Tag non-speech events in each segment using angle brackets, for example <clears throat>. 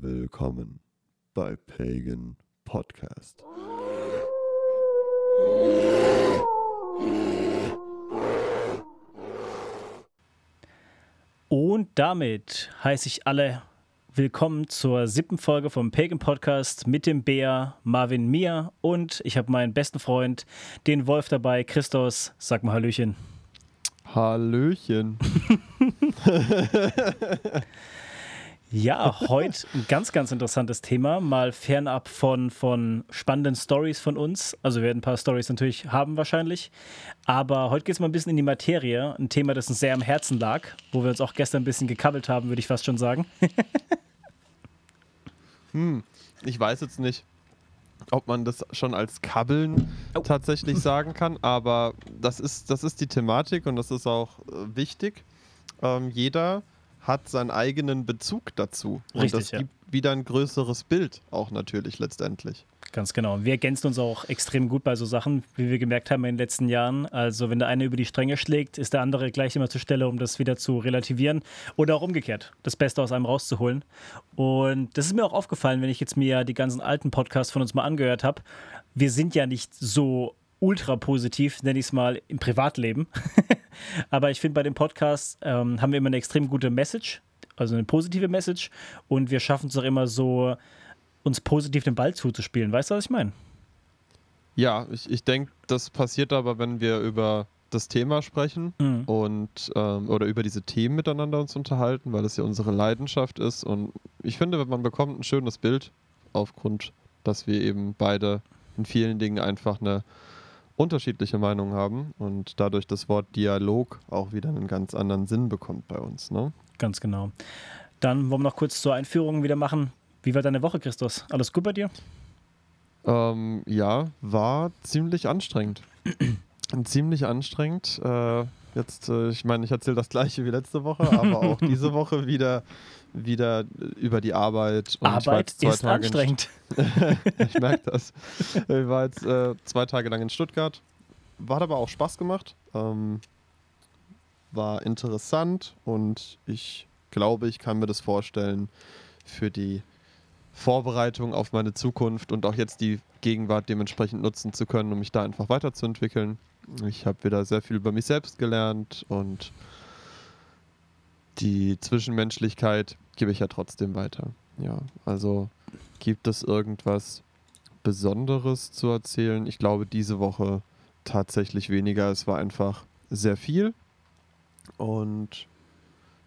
Willkommen bei Pagan Podcast. Und damit heiße ich alle willkommen zur siebten Folge vom Pagan Podcast mit dem Bär Marvin Mia und ich habe meinen besten Freund, den Wolf dabei, Christos. Sag mal Hallöchen. Hallöchen. <laughs> Ja, heute ein ganz, ganz interessantes Thema, mal fernab von, von spannenden Stories von uns. Also wir werden ein paar Stories natürlich haben wahrscheinlich. Aber heute geht es mal ein bisschen in die Materie. Ein Thema, das uns sehr am Herzen lag, wo wir uns auch gestern ein bisschen gekabbelt haben, würde ich fast schon sagen. <laughs> hm, ich weiß jetzt nicht, ob man das schon als Kabbeln oh. tatsächlich <laughs> sagen kann, aber das ist, das ist die Thematik und das ist auch äh, wichtig. Ähm, jeder hat seinen eigenen Bezug dazu. Und Richtig, das ja. gibt wieder ein größeres Bild auch natürlich letztendlich. Ganz genau. Wir ergänzen uns auch extrem gut bei so Sachen, wie wir gemerkt haben in den letzten Jahren. Also wenn der eine über die Stränge schlägt, ist der andere gleich immer zur Stelle, um das wieder zu relativieren oder auch umgekehrt, das Beste aus einem rauszuholen. Und das ist mir auch aufgefallen, wenn ich jetzt mir die ganzen alten Podcasts von uns mal angehört habe. Wir sind ja nicht so ultra positiv, nenne ich es mal, im Privatleben. <laughs> Aber ich finde, bei dem Podcast ähm, haben wir immer eine extrem gute Message, also eine positive Message. Und wir schaffen es auch immer so, uns positiv den Ball zuzuspielen. Weißt du, was ich meine? Ja, ich, ich denke, das passiert aber, wenn wir über das Thema sprechen mhm. und ähm, oder über diese Themen miteinander uns unterhalten, weil es ja unsere Leidenschaft ist. Und ich finde, man bekommt ein schönes Bild aufgrund, dass wir eben beide in vielen Dingen einfach eine unterschiedliche Meinungen haben und dadurch das Wort Dialog auch wieder einen ganz anderen Sinn bekommt bei uns. Ne? Ganz genau. Dann wollen wir noch kurz zur Einführung wieder machen. Wie war deine Woche, Christus? Alles gut bei dir? Ähm, ja, war ziemlich anstrengend. <clears throat> ziemlich anstrengend. Äh, jetzt, äh, ich meine, ich erzähle das gleiche wie letzte Woche, aber auch <laughs> diese Woche wieder wieder über die Arbeit. Und Arbeit ist Tage anstrengend. <laughs> ich merke das. <laughs> Ich war jetzt äh, zwei Tage lang in Stuttgart. Hat aber auch Spaß gemacht. Ähm, war interessant und ich glaube, ich kann mir das vorstellen für die Vorbereitung auf meine Zukunft und auch jetzt die Gegenwart dementsprechend nutzen zu können, um mich da einfach weiterzuentwickeln. Ich habe wieder sehr viel über mich selbst gelernt und die Zwischenmenschlichkeit gebe ich ja trotzdem weiter. Ja, also gibt es irgendwas Besonderes zu erzählen? Ich glaube, diese Woche tatsächlich weniger. Es war einfach sehr viel. Und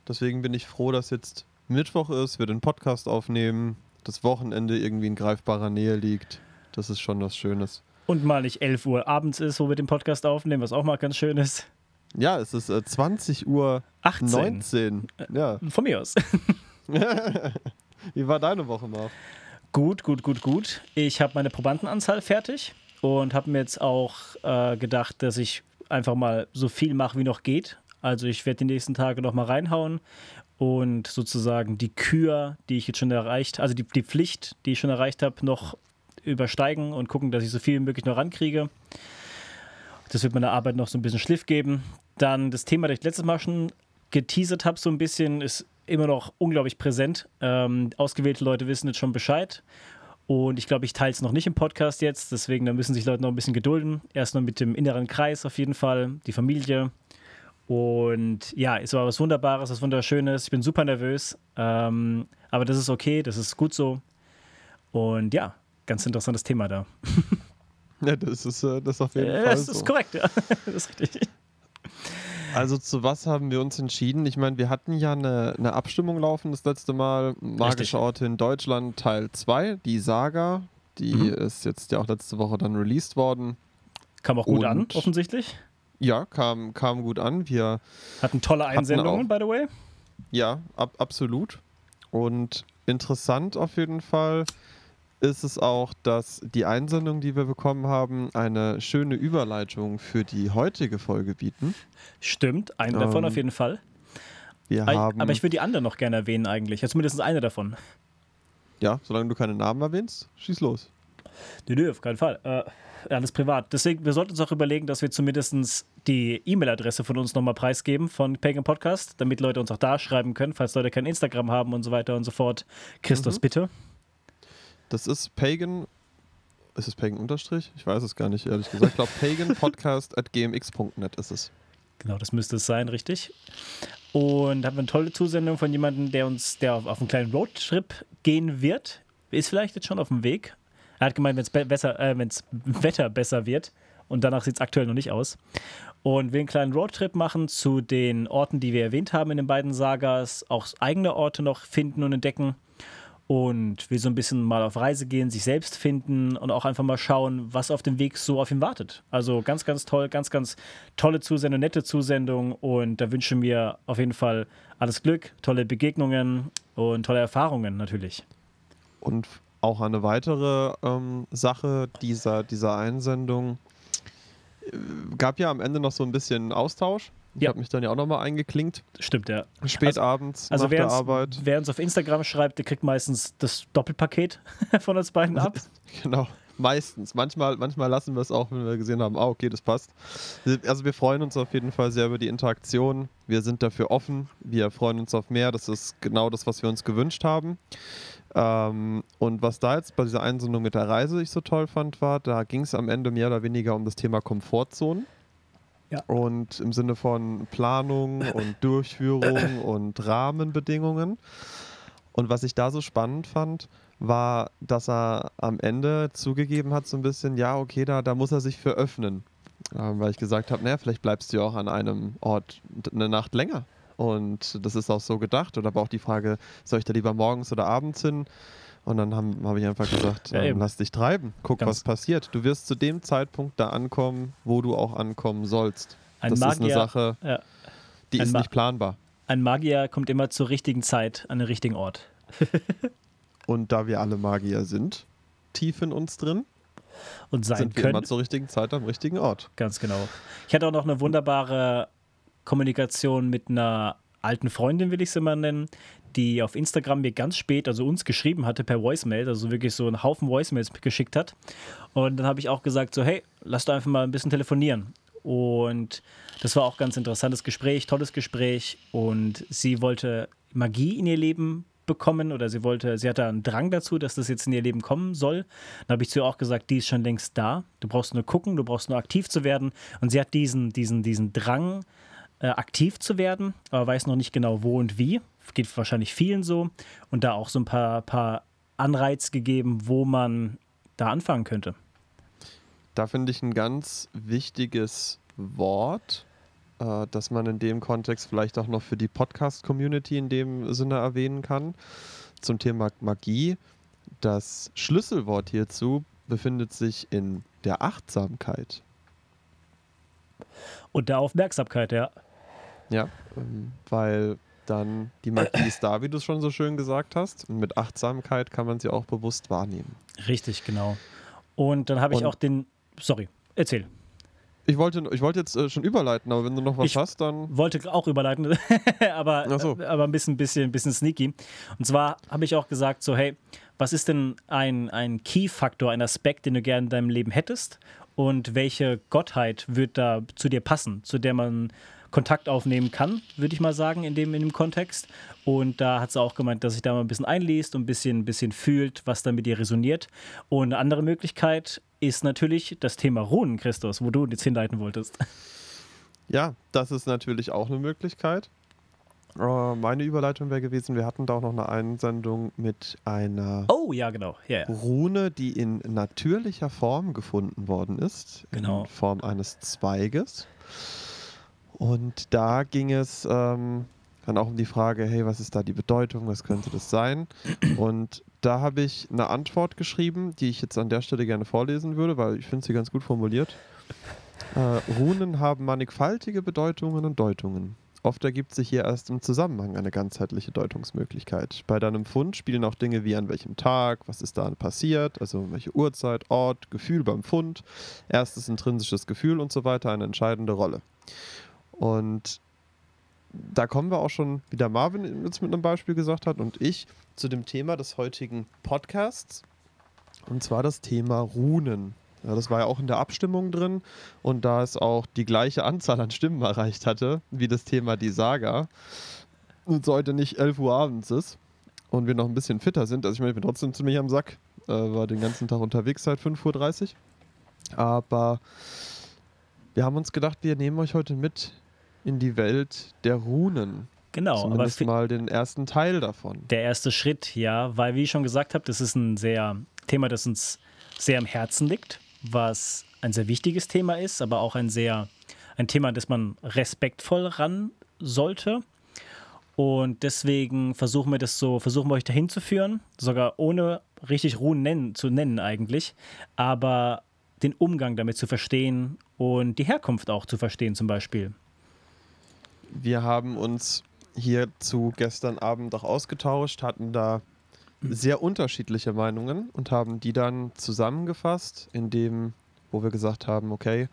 deswegen bin ich froh, dass jetzt Mittwoch ist, wir den Podcast aufnehmen, das Wochenende irgendwie in greifbarer Nähe liegt. Das ist schon was Schönes. Und mal nicht 11 Uhr abends ist, wo wir den Podcast aufnehmen, was auch mal ganz schön ist. Ja, es ist äh, 20 Uhr 18. 19. Ja. Von mir aus. <laughs> Wie war deine Woche, Marv? Gut, gut, gut, gut. Ich habe meine Probandenanzahl fertig und habe mir jetzt auch äh, gedacht, dass ich einfach mal so viel mache, wie noch geht. Also ich werde die nächsten Tage noch mal reinhauen und sozusagen die Kür, die ich jetzt schon erreicht, also die, die Pflicht, die ich schon erreicht habe, noch übersteigen und gucken, dass ich so viel wie möglich noch rankriege. Das wird meiner Arbeit noch so ein bisschen Schliff geben. Dann das Thema, das ich letztes Mal schon geteasert habe, so ein bisschen, ist immer noch unglaublich präsent. Ähm, ausgewählte Leute wissen jetzt schon Bescheid. Und ich glaube, ich teile es noch nicht im Podcast jetzt. Deswegen, da müssen sich Leute noch ein bisschen gedulden. Erst noch mit dem inneren Kreis auf jeden Fall, die Familie. Und ja, es war was Wunderbares, was Wunderschönes. Ich bin super nervös. Ähm, aber das ist okay, das ist gut so. Und ja, ganz interessantes Thema da. <laughs> Ja, das ist, äh, das ist auf jeden äh, Fall. Das ist korrekt, ja. <laughs> Das ist richtig. Also zu was haben wir uns entschieden? Ich meine, wir hatten ja eine, eine Abstimmung laufen das letzte Mal. Magische. Orte in Deutschland Teil 2, die Saga. Die mhm. ist jetzt ja auch letzte Woche dann released worden. Kam auch gut Und an, offensichtlich. Ja, kam, kam gut an. Wir hatten tolle Einsendungen, hatten auch, by the way. Ja, ab, absolut. Und interessant auf jeden Fall ist es auch, dass die Einsendungen, die wir bekommen haben, eine schöne Überleitung für die heutige Folge bieten. Stimmt, eine ähm, davon auf jeden Fall. Wir aber, haben, aber ich würde die anderen noch gerne erwähnen eigentlich. Ja, zumindest eine davon. Ja, solange du keine Namen erwähnst, schieß los. Nö, nö, auf keinen Fall. Äh, alles privat. Deswegen, wir sollten uns auch überlegen, dass wir zumindest die E-Mail-Adresse von uns nochmal preisgeben von Pagan Podcast, damit Leute uns auch da schreiben können, falls Leute kein Instagram haben und so weiter und so fort. Christus, mhm. bitte. Das ist Pagan. Ist es Pagan Unterstrich? Ich weiß es gar nicht, ehrlich gesagt. Ich glaube, paganpodcast <laughs> at gmx.net ist es. Genau, das müsste es sein, richtig. Und haben wir eine tolle Zusendung von jemandem, der uns, der auf, auf einen kleinen Roadtrip gehen wird. Ist vielleicht jetzt schon auf dem Weg. Er hat gemeint, wenn es be äh, <laughs> Wetter besser wird. Und danach sieht es aktuell noch nicht aus. Und will einen kleinen Roadtrip machen zu den Orten, die wir erwähnt haben in den beiden Sagas. Auch eigene Orte noch finden und entdecken und will so ein bisschen mal auf Reise gehen, sich selbst finden und auch einfach mal schauen, was auf dem Weg so auf ihn wartet. Also ganz, ganz toll, ganz, ganz tolle Zusendung, nette Zusendung und da wünsche mir auf jeden Fall alles Glück, tolle Begegnungen und tolle Erfahrungen natürlich. Und auch eine weitere ähm, Sache dieser, dieser Einsendung äh, gab ja am Ende noch so ein bisschen Austausch ich ja. habe mich dann ja auch nochmal eingeklinkt. Stimmt, ja. Spät also, abends also nach der Arbeit. Wer uns auf Instagram schreibt, der kriegt meistens das Doppelpaket <laughs> von uns beiden ab. <laughs> genau. Meistens. Manchmal, manchmal lassen wir es auch, wenn wir gesehen haben, ah, okay, das passt. Also wir freuen uns auf jeden Fall sehr über die Interaktion. Wir sind dafür offen. Wir freuen uns auf mehr. Das ist genau das, was wir uns gewünscht haben. Ähm, und was da jetzt bei dieser Einsendung mit der Reise ich so toll fand, war, da ging es am Ende mehr oder weniger um das Thema Komfortzone. Ja. Und im Sinne von Planung <laughs> und Durchführung und Rahmenbedingungen. Und was ich da so spannend fand, war, dass er am Ende zugegeben hat, so ein bisschen, ja, okay, da, da muss er sich für öffnen. Ähm, weil ich gesagt habe, naja, vielleicht bleibst du ja auch an einem Ort eine Nacht länger. Und das ist auch so gedacht. Oder aber auch die Frage, soll ich da lieber morgens oder abends hin? Und dann habe hab ich einfach gesagt, ja, ähm, lass dich treiben, guck, Ganz was passiert. Du wirst zu dem Zeitpunkt da ankommen, wo du auch ankommen sollst. Ein das Magier, ist eine Sache, ja. die ein ist nicht planbar. Ein Magier kommt immer zur richtigen Zeit an den richtigen Ort. <laughs> Und da wir alle Magier sind, tief in uns drin, und sein sind wir können. immer zur richtigen Zeit am richtigen Ort. Ganz genau. Ich hatte auch noch eine wunderbare Kommunikation mit einer alten Freundin, will ich sie mal nennen, die auf Instagram mir ganz spät, also uns geschrieben hatte per Voicemail, also wirklich so einen Haufen Voicemails geschickt hat. Und dann habe ich auch gesagt, so, hey, lass doch einfach mal ein bisschen telefonieren. Und das war auch ganz interessantes Gespräch, tolles Gespräch. Und sie wollte Magie in ihr Leben bekommen oder sie wollte, sie hatte einen Drang dazu, dass das jetzt in ihr Leben kommen soll. Dann habe ich zu ihr auch gesagt, die ist schon längst da. Du brauchst nur gucken, du brauchst nur aktiv zu werden. Und sie hat diesen, diesen, diesen Drang, äh, aktiv zu werden, aber weiß noch nicht genau wo und wie. Geht wahrscheinlich vielen so. Und da auch so ein paar, paar Anreiz gegeben, wo man da anfangen könnte. Da finde ich ein ganz wichtiges Wort, äh, das man in dem Kontext vielleicht auch noch für die Podcast-Community in dem Sinne erwähnen kann, zum Thema Magie. Das Schlüsselwort hierzu befindet sich in der Achtsamkeit. Und der Aufmerksamkeit, ja. Ja, ähm, weil dann die Magie ist da, wie du es schon so schön gesagt hast. Und mit Achtsamkeit kann man sie auch bewusst wahrnehmen. Richtig, genau. Und dann habe ich auch den. Sorry, erzähl. Ich wollte, ich wollte jetzt äh, schon überleiten, aber wenn du noch was ich hast, dann. Wollte auch überleiten, <laughs> aber, so. aber ein bisschen, bisschen, bisschen sneaky. Und zwar habe ich auch gesagt: so, hey, was ist denn ein, ein Key-Faktor, ein Aspekt, den du gerne in deinem Leben hättest? Und welche Gottheit wird da zu dir passen, zu der man Kontakt aufnehmen kann, würde ich mal sagen, in dem, in dem Kontext. Und da hat sie auch gemeint, dass sich da mal ein bisschen einliest und ein bisschen, ein bisschen fühlt, was dann mit ihr resoniert. Und eine andere Möglichkeit ist natürlich das Thema Runen, Christus, wo du jetzt hinleiten wolltest. Ja, das ist natürlich auch eine Möglichkeit. Uh, meine Überleitung wäre gewesen, wir hatten da auch noch eine Einsendung mit einer oh, ja, genau. Yeah. Rune, die in natürlicher Form gefunden worden ist. Genau. In Form eines Zweiges. Und da ging es ähm, dann auch um die Frage, hey, was ist da die Bedeutung, was könnte das sein? Und da habe ich eine Antwort geschrieben, die ich jetzt an der Stelle gerne vorlesen würde, weil ich finde sie ganz gut formuliert. Äh, Runen haben mannigfaltige Bedeutungen und Deutungen. Oft ergibt sich hier erst im Zusammenhang eine ganzheitliche Deutungsmöglichkeit. Bei deinem Fund spielen auch Dinge wie an welchem Tag, was ist da passiert, also welche Uhrzeit, Ort, Gefühl beim Fund, erstes intrinsisches Gefühl und so weiter eine entscheidende Rolle. Und da kommen wir auch schon, wie der Marvin jetzt mit einem Beispiel gesagt hat und ich, zu dem Thema des heutigen Podcasts. Und zwar das Thema Runen. Ja, das war ja auch in der Abstimmung drin und da es auch die gleiche Anzahl an Stimmen erreicht hatte, wie das Thema die Saga, und es heute nicht 11 Uhr abends ist und wir noch ein bisschen fitter sind, also ich meine, ich bin trotzdem ziemlich am Sack, äh, war den ganzen Tag unterwegs seit 5.30 Uhr, aber wir haben uns gedacht, wir nehmen euch heute mit in die Welt der Runen. Genau, Zumindest aber mal den ersten Teil davon. Der erste Schritt, ja, weil wie ich schon gesagt habe, das ist ein sehr Thema, das uns sehr am Herzen liegt was ein sehr wichtiges Thema ist, aber auch ein sehr ein Thema, das man respektvoll ran sollte. Und deswegen versuchen wir das so, versuchen wir euch dahin zu führen, sogar ohne richtig Ruhen nennen, zu nennen eigentlich, aber den Umgang damit zu verstehen und die Herkunft auch zu verstehen zum Beispiel. Wir haben uns hierzu gestern Abend auch ausgetauscht, hatten da sehr unterschiedliche Meinungen und haben die dann zusammengefasst, in dem, wo wir gesagt haben, okay,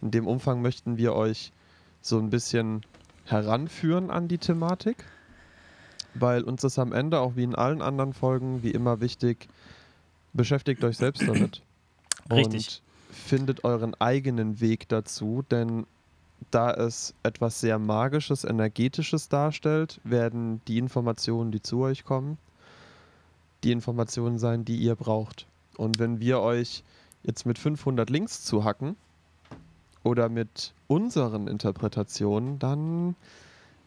in dem Umfang möchten wir euch so ein bisschen heranführen an die Thematik, weil uns ist am Ende, auch wie in allen anderen Folgen, wie immer wichtig, beschäftigt euch selbst damit. Richtig. Und findet euren eigenen Weg dazu, denn da es etwas sehr Magisches, Energetisches darstellt, werden die Informationen, die zu euch kommen, die Informationen sein, die ihr braucht. Und wenn wir euch jetzt mit 500 Links zuhacken oder mit unseren Interpretationen, dann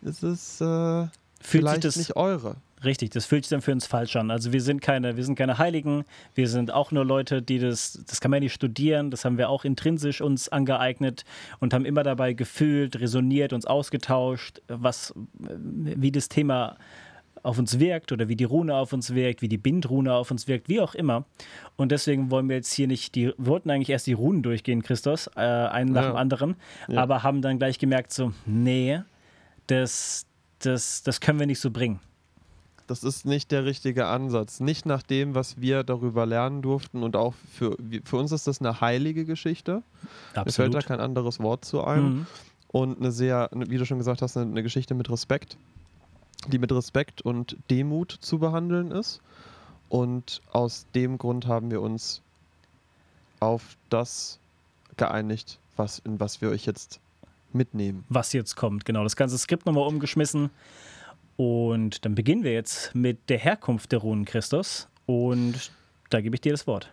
ist es äh, vielleicht das, nicht eure. Richtig, das fühlt sich dann für uns falsch an. Also wir sind keine, wir sind keine Heiligen, wir sind auch nur Leute, die das, das kann man nicht studieren, das haben wir auch intrinsisch uns angeeignet und haben immer dabei gefühlt, resoniert, uns ausgetauscht, was, wie das Thema auf uns wirkt oder wie die Rune auf uns wirkt, wie die Bindrune auf uns wirkt, wie auch immer. Und deswegen wollen wir jetzt hier nicht die, wir wollten eigentlich erst die Runen durchgehen, Christos, äh, einen nach ja. dem anderen, ja. aber haben dann gleich gemerkt, so, nee, das, das, das können wir nicht so bringen. Das ist nicht der richtige Ansatz. Nicht nach dem, was wir darüber lernen durften. Und auch für, für uns ist das eine heilige Geschichte. Absolut. Mir fällt da kein anderes Wort zu ein. Mhm. Und eine sehr, wie du schon gesagt hast, eine, eine Geschichte mit Respekt die mit Respekt und Demut zu behandeln ist. Und aus dem Grund haben wir uns auf das geeinigt, was, in was wir euch jetzt mitnehmen. Was jetzt kommt, genau. Das ganze Skript nochmal umgeschmissen. Und dann beginnen wir jetzt mit der Herkunft der Runen Christus. Und da gebe ich dir das Wort.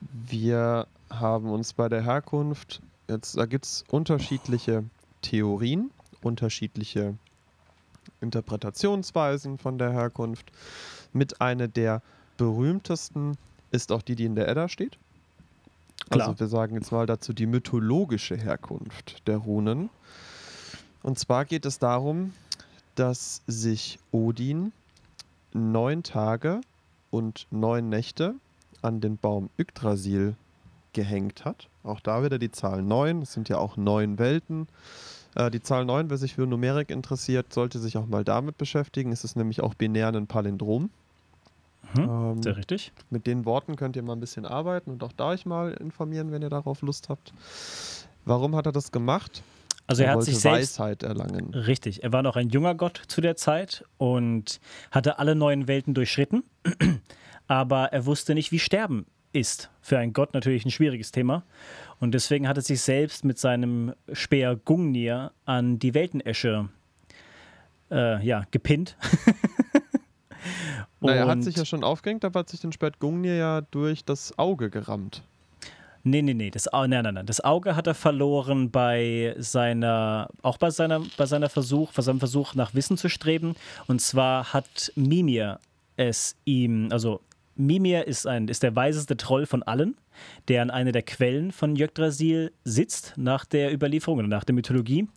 Wir haben uns bei der Herkunft, jetzt, da gibt es unterschiedliche Theorien, unterschiedliche Interpretationsweisen von der Herkunft. Mit einer der berühmtesten ist auch die, die in der Edda steht. Klar. Also wir sagen jetzt mal dazu die mythologische Herkunft der Runen. Und zwar geht es darum, dass sich Odin neun Tage und neun Nächte an den Baum Yggdrasil gehängt hat. Auch da wieder die Zahl neun. Es sind ja auch neun Welten. Äh, die Zahl 9, wer sich für Numerik interessiert, sollte sich auch mal damit beschäftigen. Es ist nämlich auch binär ein Palindrom. Mhm, ähm, sehr richtig. Mit den Worten könnt ihr mal ein bisschen arbeiten und auch da euch mal informieren, wenn ihr darauf Lust habt. Warum hat er das gemacht? Also er, er hat sich selbst Weisheit erlangen. Richtig, er war noch ein junger Gott zu der Zeit und hatte alle neuen Welten durchschritten, <clears throat> aber er wusste nicht, wie Sterben ist. Für einen Gott natürlich ein schwieriges Thema. Und deswegen hat er sich selbst mit seinem Speer Gungnir an die Weltenesche äh, ja, gepinnt. <laughs> Na, er hat sich ja schon aufgehängt, aber hat sich den Speer Gungnir ja durch das Auge gerammt. Nee, nee, nee. Das, nein, nein, nein. Das Auge hat er verloren bei seiner, auch bei seiner, bei seiner Versuch, bei seinem Versuch nach Wissen zu streben. Und zwar hat Mimir es ihm, also Mimir ist, ein, ist der weiseste Troll von allen, der an einer der Quellen von Yggdrasil sitzt, nach der Überlieferung oder nach der Mythologie.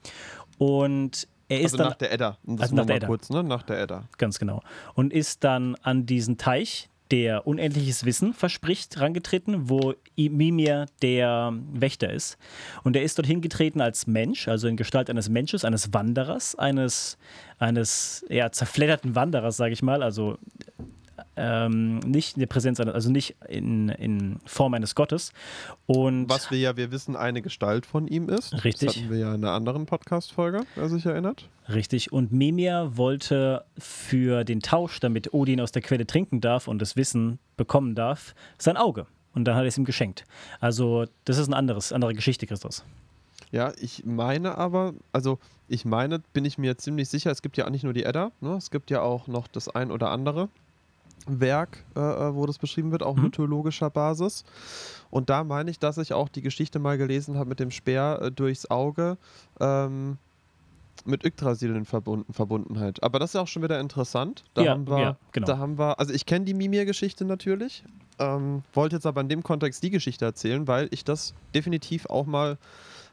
Und er ist also dann, nach der Edda. Das also nach der Edda. kurz, ne? Nach der Edda. Ganz genau. Und ist dann an diesen Teich, der unendliches Wissen verspricht, rangetreten, wo Mimir der Wächter ist. Und er ist dorthin getreten als Mensch, also in Gestalt eines Menschen, eines Wanderers, eines, eines ja, zerfledderten Wanderers, sage ich mal. Also ähm, nicht in der Präsenz, also nicht in, in Form eines Gottes. Und Was wir ja, wir wissen, eine Gestalt von ihm ist. Richtig. Das hatten wir ja in einer anderen Podcast-Folge, wer sich erinnert. Richtig. Und Mimir wollte für den Tausch, damit Odin aus der Quelle trinken darf und das Wissen bekommen darf, sein Auge. Und dann hat er es ihm geschenkt. Also, das ist eine anderes, andere Geschichte, Christus. Ja, ich meine aber, also ich meine, bin ich mir ziemlich sicher, es gibt ja nicht nur die Edda, ne? es gibt ja auch noch das ein oder andere Werk, äh, äh wo das beschrieben wird, auch mhm. mythologischer Basis. Und da meine ich, dass ich auch die Geschichte mal gelesen habe mit dem Speer äh, durchs Auge. Ähm, mit Yggdrasil in Verbunden, Verbundenheit. Aber das ist auch schon wieder interessant. Da ja, haben wir, ja, genau. da haben wir, also ich kenne die Mimir-Geschichte natürlich, ähm, wollte jetzt aber in dem Kontext die Geschichte erzählen, weil ich das definitiv auch mal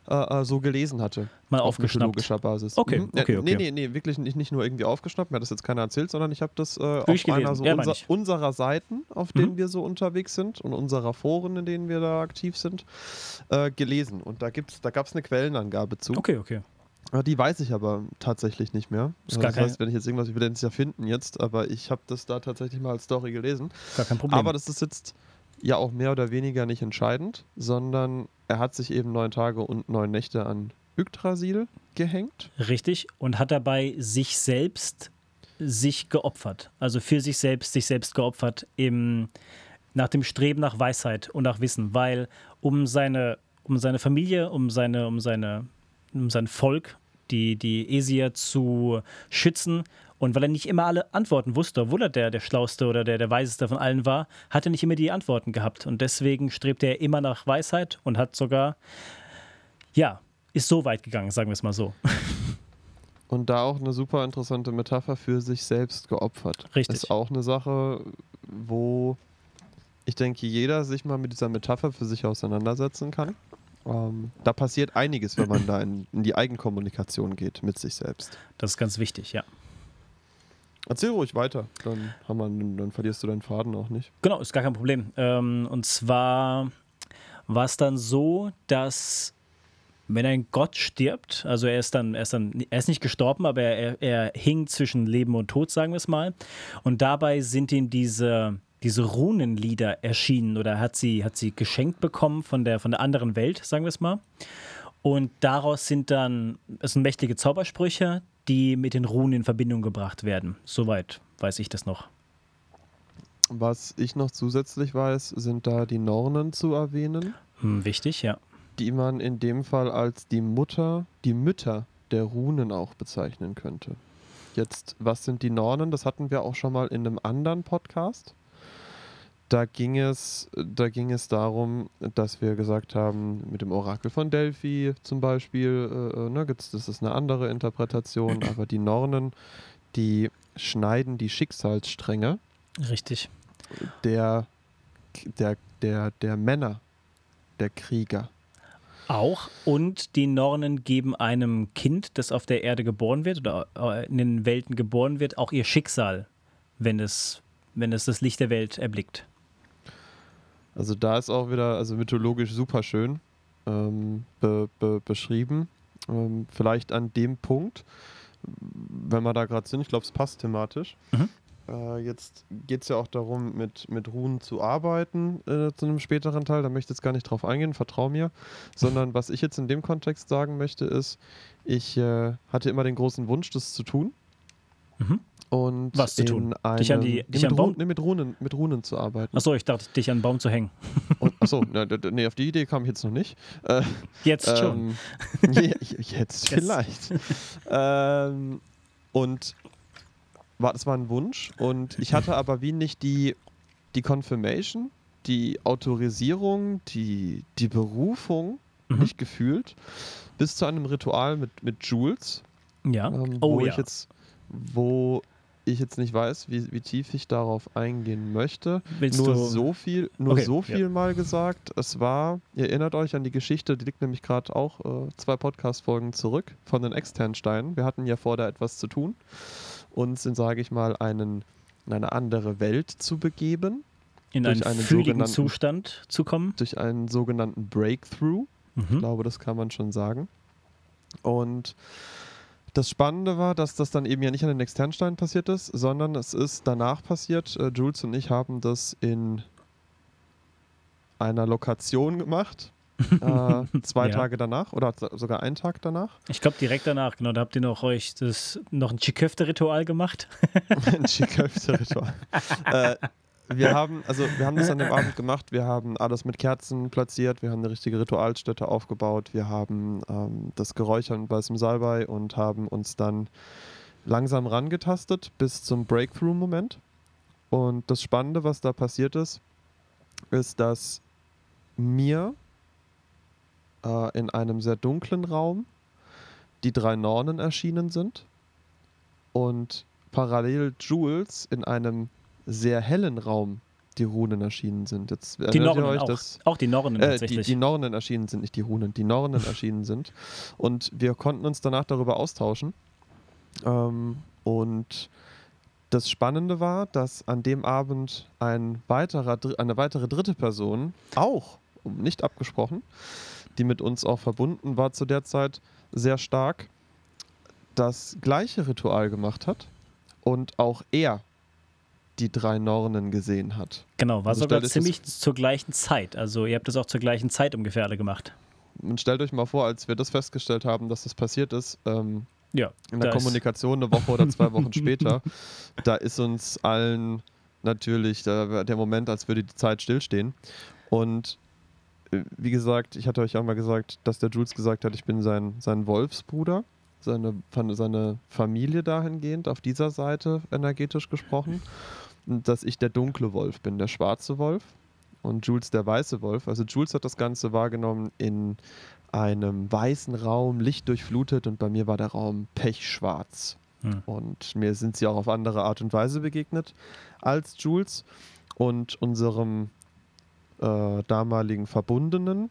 äh, äh so gelesen hatte. Mal auf mythologischer Basis. Okay, mhm. okay, okay. Nee, nee, nee, wirklich nicht, nicht nur irgendwie aufgeschnappt, mir hat das jetzt keiner erzählt, sondern ich habe das äh, auf einer so ja, unser, unserer Seiten, auf mhm. denen wir so unterwegs sind und unserer Foren, in denen wir da aktiv sind, äh, gelesen. Und da, da gab es eine Quellenangabe zu. Okay, okay. Die weiß ich aber tatsächlich nicht mehr. Das, das heißt, wenn ich jetzt irgendwas, will es ja finden jetzt, aber ich habe das da tatsächlich mal als Story gelesen. Gar kein Problem. Aber das ist jetzt ja auch mehr oder weniger nicht entscheidend, sondern er hat sich eben neun Tage und neun Nächte an Yggdrasil gehängt. Richtig, und hat dabei sich selbst sich geopfert. Also für sich selbst, sich selbst geopfert im, nach dem Streben nach Weisheit und nach Wissen, weil um seine, um seine Familie, um seine, um seine um sein Volk, die, die Esier zu schützen. Und weil er nicht immer alle Antworten wusste, obwohl er der, der Schlauste oder der, der Weiseste von allen war, hat er nicht immer die Antworten gehabt. Und deswegen strebte er immer nach Weisheit und hat sogar, ja, ist so weit gegangen, sagen wir es mal so. <laughs> Und da auch eine super interessante Metapher für sich selbst geopfert. Richtig. Ist auch eine Sache, wo ich denke, jeder sich mal mit dieser Metapher für sich auseinandersetzen kann. Ähm, da passiert einiges, wenn man da in, in, die Eigenkommunikation geht mit sich selbst. Das ist ganz wichtig, ja. Erzähl ruhig weiter, dann, wir, dann verlierst du deinen Faden auch nicht. Genau, ist gar kein Problem. Ähm, und zwar war es dann so, dass wenn ein Gott stirbt, also er ist dann, er ist dann, er ist nicht gestorben, aber er, er hing zwischen Leben und Tod, sagen wir es mal. Und dabei sind ihm diese diese Runenlieder erschienen oder hat sie, hat sie geschenkt bekommen von der, von der anderen Welt, sagen wir es mal. Und daraus sind dann, es sind mächtige Zaubersprüche, die mit den Runen in Verbindung gebracht werden. Soweit weiß ich das noch. Was ich noch zusätzlich weiß, sind da die Nornen zu erwähnen. Hm, wichtig, ja. Die man in dem Fall als die Mutter, die Mütter der Runen auch bezeichnen könnte. Jetzt, was sind die Nornen? Das hatten wir auch schon mal in einem anderen Podcast da ging es, da ging es darum, dass wir gesagt haben, mit dem Orakel von Delphi zum Beispiel, äh, äh ne, das ist eine andere Interpretation, <clears throat> aber die Nornen, die schneiden die Schicksalsstränge. Richtig. Der, der, der, der Männer, der Krieger. Auch. Und die Nornen geben einem Kind, das auf der Erde geboren wird oder äh, in den Welten geboren wird, auch ihr Schicksal, wenn es, wenn es das Licht der Welt erblickt. Also da ist auch wieder, also mythologisch super schön ähm, be, be, beschrieben. Ähm, vielleicht an dem Punkt, wenn wir da gerade sind, ich glaube, es passt thematisch. Mhm. Äh, jetzt geht es ja auch darum, mit, mit Runen zu arbeiten äh, zu einem späteren Teil. Da möchte ich jetzt gar nicht drauf eingehen, vertrau mir. Sondern was ich jetzt in dem Kontext sagen möchte, ist, ich äh, hatte immer den großen Wunsch, das zu tun. Mhm. Und Was zu tun? dich an die, dich mit, an Baum? Nee, mit, Runen, mit Runen zu arbeiten. Achso, ich dachte, dich an einen Baum zu hängen. <laughs> achso, ne, nee, auf die Idee kam ich jetzt noch nicht. Äh, jetzt schon. Ähm, <laughs> jetzt vielleicht. ähm, und war, das war ein Wunsch. Und ich hatte aber wie nicht die, die Confirmation, die Autorisierung, die, die Berufung mhm. nicht gefühlt. Bis zu einem Ritual mit, mit Jules. Ja. Ähm, oh, wo ja. ich jetzt wo ich jetzt nicht weiß, wie, wie tief ich darauf eingehen möchte. Willst nur du? so viel, nur okay, so viel ja. mal gesagt. Es war, ihr erinnert euch an die Geschichte, die liegt nämlich gerade auch äh, zwei Podcast-Folgen zurück von den externen Steinen. Wir hatten ja vor, da etwas zu tun. Uns in, sage ich mal, einen, in eine andere Welt zu begeben. In einen, einen fühligen Zustand zu kommen. Durch einen sogenannten Breakthrough. Mhm. Ich glaube, das kann man schon sagen. Und das Spannende war, dass das dann eben ja nicht an den Externsteinen passiert ist, sondern es ist danach passiert. Äh, Jules und ich haben das in einer Lokation gemacht. <laughs> äh, zwei ja. Tage danach oder sogar einen Tag danach. Ich glaube direkt danach, genau. Da habt ihr noch euch das noch ein Chiköfte-Ritual gemacht. <laughs> ein Chiköfte-Ritual. <laughs> äh, wir haben, also wir haben das an dem Abend gemacht. Wir haben alles mit Kerzen platziert. Wir haben eine richtige Ritualstätte aufgebaut. Wir haben ähm, das Geräuchern bei weißem Salbei und haben uns dann langsam rangetastet bis zum Breakthrough-Moment. Und das Spannende, was da passiert ist, ist, dass mir äh, in einem sehr dunklen Raum die drei Nornen erschienen sind und parallel Jules in einem sehr hellen Raum die Runen erschienen sind. Jetzt die Nornen euch, auch. Dass, auch die Nornen äh, die, die Nornen erschienen sind, nicht die Runen, die Nornen erschienen sind. Und wir konnten uns danach darüber austauschen. Ähm, und das Spannende war, dass an dem Abend ein weiterer, eine weitere dritte Person, auch nicht abgesprochen, die mit uns auch verbunden war zu der Zeit, sehr stark, das gleiche Ritual gemacht hat und auch er die drei Nornen gesehen hat. Genau, war also sogar ziemlich zur gleichen Zeit. Also ihr habt das auch zur gleichen Zeit ungefähr alle gemacht. Und stellt euch mal vor, als wir das festgestellt haben, dass das passiert ist, ähm, ja, in der Kommunikation eine Woche oder zwei <laughs> Wochen später, da ist uns allen natürlich der, der Moment, als würde die Zeit stillstehen. Und äh, wie gesagt, ich hatte euch auch mal gesagt, dass der Jules gesagt hat, ich bin sein, sein Wolfsbruder, seine, seine Familie dahingehend, auf dieser Seite energetisch gesprochen. Dass ich der dunkle Wolf bin, der schwarze Wolf und Jules der weiße Wolf. Also Jules hat das Ganze wahrgenommen in einem weißen Raum, lichtdurchflutet und bei mir war der Raum pechschwarz. Hm. Und mir sind sie auch auf andere Art und Weise begegnet als Jules. Und unserem äh, damaligen Verbundenen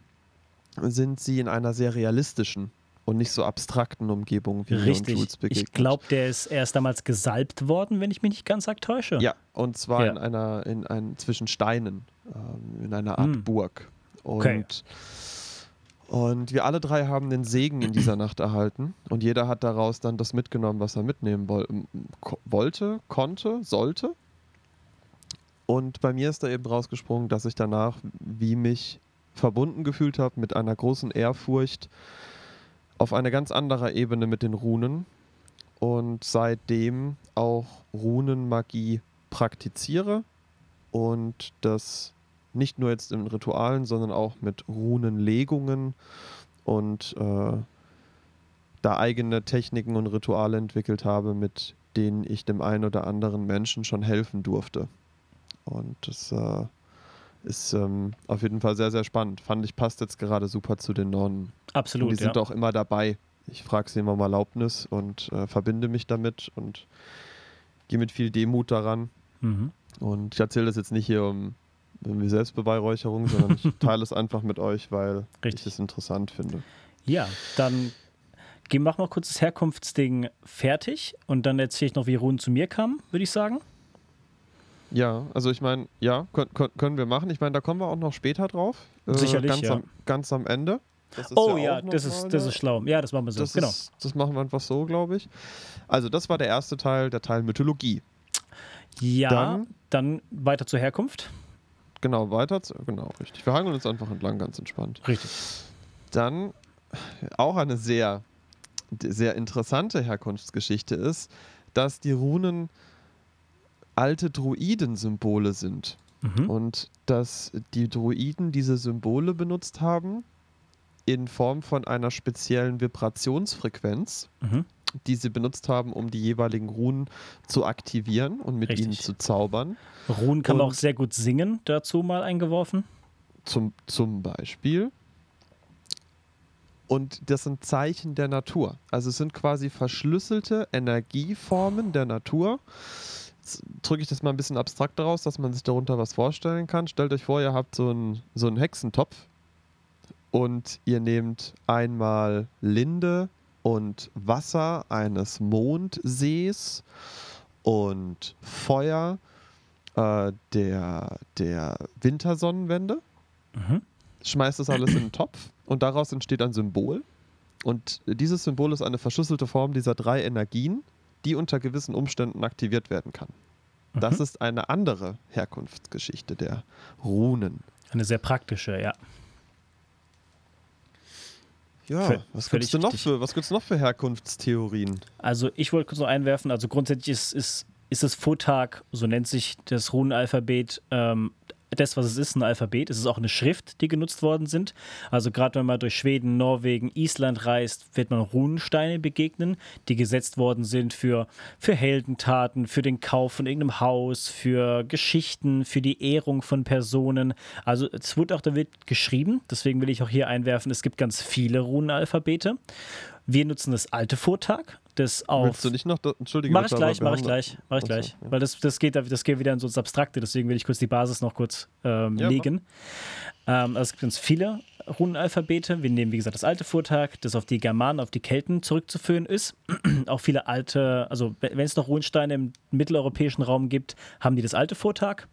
sind sie in einer sehr realistischen und nicht so abstrakten Umgebung wie Richtig. Jules begegnet. Ich glaube, der ist erst damals gesalbt worden, wenn ich mich nicht ganz arg täusche. Ja, und zwar ja. in einer, in ein, zwischen Steinen, ähm, in einer Art hm. Burg. Und, okay. und wir alle drei haben den Segen in dieser Nacht erhalten und jeder hat daraus dann das mitgenommen, was er mitnehmen wollte, konnte, sollte. Und bei mir ist da eben rausgesprungen, dass ich danach, wie mich verbunden gefühlt habe, mit einer großen Ehrfurcht auf eine ganz andere Ebene mit den Runen und seitdem auch Runenmagie praktiziere und das nicht nur jetzt in Ritualen, sondern auch mit Runenlegungen und äh, da eigene Techniken und Rituale entwickelt habe, mit denen ich dem einen oder anderen Menschen schon helfen durfte. Und das äh, ist ähm, auf jeden Fall sehr, sehr spannend. Fand ich, passt jetzt gerade super zu den Nonnen. Absolut. Und die sind ja. auch immer dabei. Ich frage sie immer um Erlaubnis und äh, verbinde mich damit und gehe mit viel Demut daran. Mhm. Und ich erzähle das jetzt nicht hier um irgendwie Selbstbeweihräucherung, sondern ich <laughs> teile es einfach mit euch, weil Richtig. ich es interessant finde. Ja, dann wir mal kurz das Herkunftsding fertig und dann erzähle ich noch, wie Runen zu mir kam, würde ich sagen. Ja, also ich meine, ja, können, können wir machen. Ich meine, da kommen wir auch noch später drauf. Äh, Sicherlich, ganz ja. Am, ganz am Ende. oh ja, ja das, ist, das ist schlau. Ja, das machen wir so. Das genau. Ist, das machen wir einfach so, glaube ich. Also das war der erste Teil, der Teil Mythologie. Ja, dann, dann weiter zur Herkunft. Genau, weiter, zu, genau, richtig. Wir hangeln uns einfach entlang, ganz entspannt. Richtig. Dann auch eine sehr, sehr interessante Herkunftsgeschichte ist, dass die Runen alte Druidensymbole sind. Mhm. Und dass die Druiden diese Symbole benutzt haben in Form von einer speziellen Vibrationsfrequenz, mhm. die sie benutzt haben, um die jeweiligen Runen zu aktivieren und mit Richtig. ihnen zu zaubern. Runen kann man auch sehr gut singen, dazu mal eingeworfen. Zum, zum Beispiel. Und das sind Zeichen der Natur. Also es sind quasi verschlüsselte Energieformen der Natur, drücke ich das mal ein bisschen abstrakt daraus, dass man sich darunter was vorstellen kann. Stellt euch vor, ihr habt so einen, so einen Hexentopf und ihr nehmt einmal Linde und Wasser eines Mondsees und Feuer äh, der, der Wintersonnenwende, mhm. schmeißt das alles in den Topf und daraus entsteht ein Symbol. Und dieses Symbol ist eine verschlüsselte Form dieser drei Energien, die unter gewissen Umständen aktiviert werden kann. Mhm. Das ist eine andere Herkunftsgeschichte der Runen. Eine sehr praktische, ja. Ja, was gibt es noch für, noch für Herkunftstheorien? Also ich wollte kurz noch einwerfen, also grundsätzlich ist, ist ist das Vortag, so nennt sich das Runenalphabet, ähm, das, was es ist, ein Alphabet. Es ist auch eine Schrift, die genutzt worden sind. Also gerade wenn man durch Schweden, Norwegen, Island reist, wird man Runensteine begegnen, die gesetzt worden sind für, für Heldentaten, für den Kauf von irgendeinem Haus, für Geschichten, für die Ehrung von Personen. Also es wurde auch damit geschrieben, deswegen will ich auch hier einwerfen, es gibt ganz viele Runenalphabete. Wir nutzen das alte Vortag, das auf. Willst du nicht noch, Entschuldige, mach ich gleich, mach ich gleich, mach ich gleich, ja. weil das, das geht, das geht wieder in so ins Abstrakte. Deswegen will ich kurz die Basis noch kurz ähm, ja, legen. Ähm, also es gibt uns viele Runenalphabete. Wir nehmen wie gesagt das alte Vortag, das auf die Germanen, auf die Kelten zurückzuführen ist. <clears throat> Auch viele alte, also wenn es noch Runensteine im mitteleuropäischen Raum gibt, haben die das alte Vortag.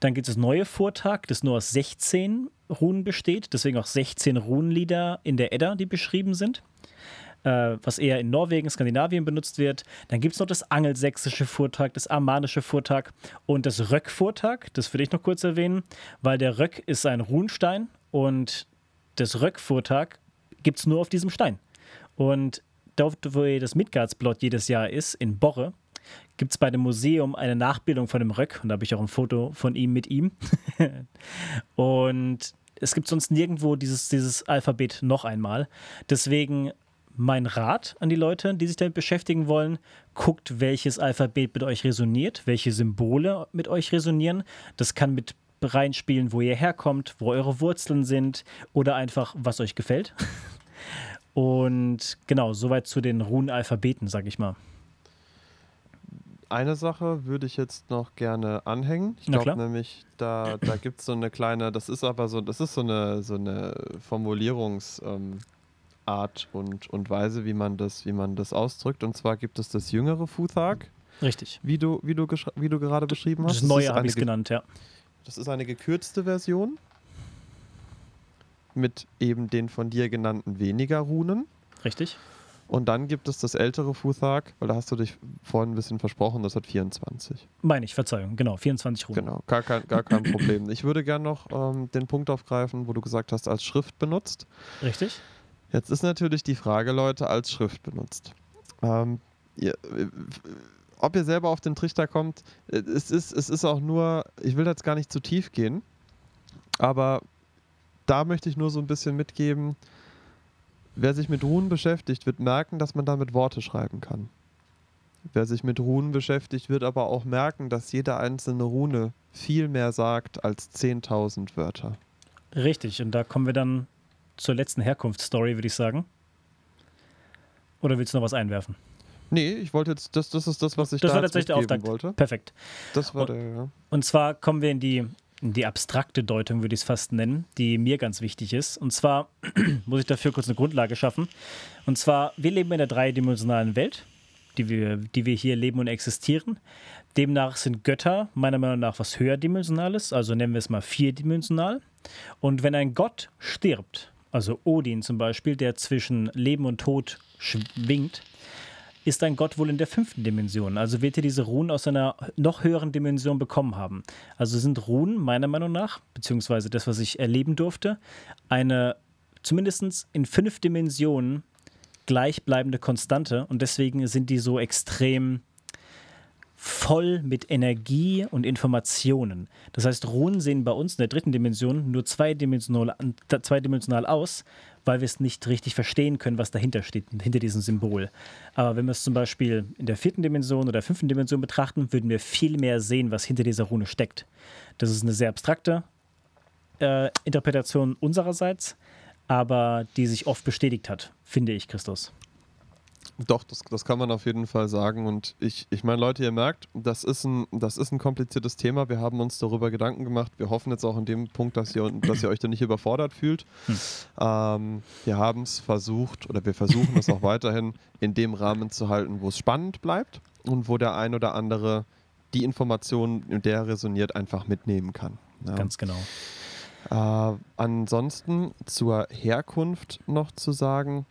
Dann gibt es das neue Vortag, das nur aus 16 Runen besteht, deswegen auch 16 Runenlieder in der Edda, die beschrieben sind äh, was eher in Norwegen, Skandinavien benutzt wird. Dann gibt es noch das angelsächsische Vortag, das armanische Vortag und das Röck-Vortag. Das will ich noch kurz erwähnen, weil der Röck ist ein Runstein und das Röck-Vortag gibt es nur auf diesem Stein. Und dort, wo das Midgardsblot jedes Jahr ist, in Borre, gibt es bei dem Museum eine Nachbildung von dem Röck und da habe ich auch ein Foto von ihm mit ihm. <laughs> und es gibt sonst nirgendwo dieses, dieses Alphabet noch einmal. Deswegen mein Rat an die Leute, die sich damit beschäftigen wollen, guckt, welches Alphabet mit euch resoniert, welche Symbole mit euch resonieren. Das kann mit reinspielen, wo ihr herkommt, wo eure Wurzeln sind oder einfach, was euch gefällt. <laughs> Und genau, soweit zu den Runenalphabeten, sag ich mal. Eine Sache würde ich jetzt noch gerne anhängen. Ich glaube nämlich, da, da gibt es so eine kleine, das ist aber so, das ist so eine, so eine Formulierungs- ähm, Art und, und Weise, wie man, das, wie man das ausdrückt. Und zwar gibt es das jüngere Futhag. Richtig. Wie du, wie du, wie du gerade beschrieben hast. Das neue habe ich es genannt, ja. Das ist eine gekürzte Version mit eben den von dir genannten weniger Runen. Richtig. Und dann gibt es das ältere Futhag, weil da hast du dich vorhin ein bisschen versprochen, das hat 24. Meine ich, Verzeihung, genau, 24 Runen. Genau, gar kein, gar kein Problem. Ich würde gerne noch ähm, den Punkt aufgreifen, wo du gesagt hast, als Schrift benutzt. Richtig. Jetzt ist natürlich die Frage, Leute, als Schrift benutzt. Ähm, ihr, ob ihr selber auf den Trichter kommt, es ist, es ist auch nur, ich will jetzt gar nicht zu tief gehen, aber da möchte ich nur so ein bisschen mitgeben, wer sich mit Runen beschäftigt, wird merken, dass man damit Worte schreiben kann. Wer sich mit Runen beschäftigt, wird aber auch merken, dass jede einzelne Rune viel mehr sagt als 10.000 Wörter. Richtig, und da kommen wir dann zur letzten Herkunftsstory, würde ich sagen. Oder willst du noch was einwerfen? Nee, ich wollte jetzt, das, das ist das, was ich das da war tatsächlich der Auftakt. wollte. Perfekt. Das war und, der, ja. Und zwar kommen wir in die, in die abstrakte Deutung, würde ich es fast nennen, die mir ganz wichtig ist. Und zwar <clears throat> muss ich dafür kurz eine Grundlage schaffen. Und zwar, wir leben in der dreidimensionalen Welt, die wir, die wir hier leben und existieren. Demnach sind Götter meiner Meinung nach was höherdimensionales, also nennen wir es mal vierdimensional. Und wenn ein Gott stirbt, also Odin zum Beispiel, der zwischen Leben und Tod schwingt, ist ein Gott wohl in der fünften Dimension. Also wird er diese Runen aus einer noch höheren Dimension bekommen haben. Also sind Runen meiner Meinung nach, beziehungsweise das, was ich erleben durfte, eine zumindest in fünf Dimensionen gleichbleibende Konstante und deswegen sind die so extrem voll mit Energie und Informationen. Das heißt, Runen sehen bei uns in der dritten Dimension nur zweidimensional, zweidimensional aus, weil wir es nicht richtig verstehen können, was dahinter steht, hinter diesem Symbol. Aber wenn wir es zum Beispiel in der vierten Dimension oder fünften Dimension betrachten, würden wir viel mehr sehen, was hinter dieser Rune steckt. Das ist eine sehr abstrakte äh, Interpretation unsererseits, aber die sich oft bestätigt hat, finde ich, Christus. Doch, das, das kann man auf jeden Fall sagen. Und ich, ich meine, Leute, ihr merkt, das ist, ein, das ist ein kompliziertes Thema. Wir haben uns darüber Gedanken gemacht. Wir hoffen jetzt auch in dem Punkt, dass ihr, dass ihr euch da nicht überfordert fühlt. Hm. Ähm, wir haben es versucht oder wir versuchen es auch weiterhin in dem Rahmen zu halten, wo es spannend bleibt und wo der ein oder andere die Informationen, in der er resoniert, einfach mitnehmen kann. Ja. Ganz genau. Äh, ansonsten zur Herkunft noch zu sagen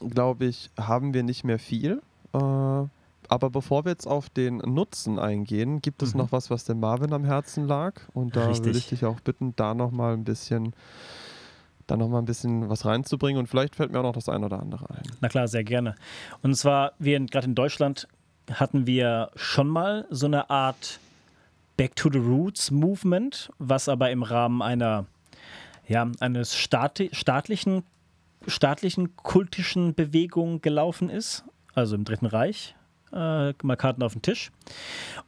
glaube ich, haben wir nicht mehr viel. Äh, aber bevor wir jetzt auf den Nutzen eingehen, gibt es mhm. noch was, was dem Marvin am Herzen lag. Und da Richtig. würde ich dich auch bitten, da nochmal ein bisschen da noch mal ein bisschen was reinzubringen und vielleicht fällt mir auch noch das eine oder andere ein. Na klar, sehr gerne. Und zwar, wir gerade in Deutschland hatten wir schon mal so eine Art Back to the Roots Movement, was aber im Rahmen einer ja, eines Staat, staatlichen, staatlichen kultischen Bewegung gelaufen ist, also im Dritten Reich. Äh, mal Karten auf den Tisch.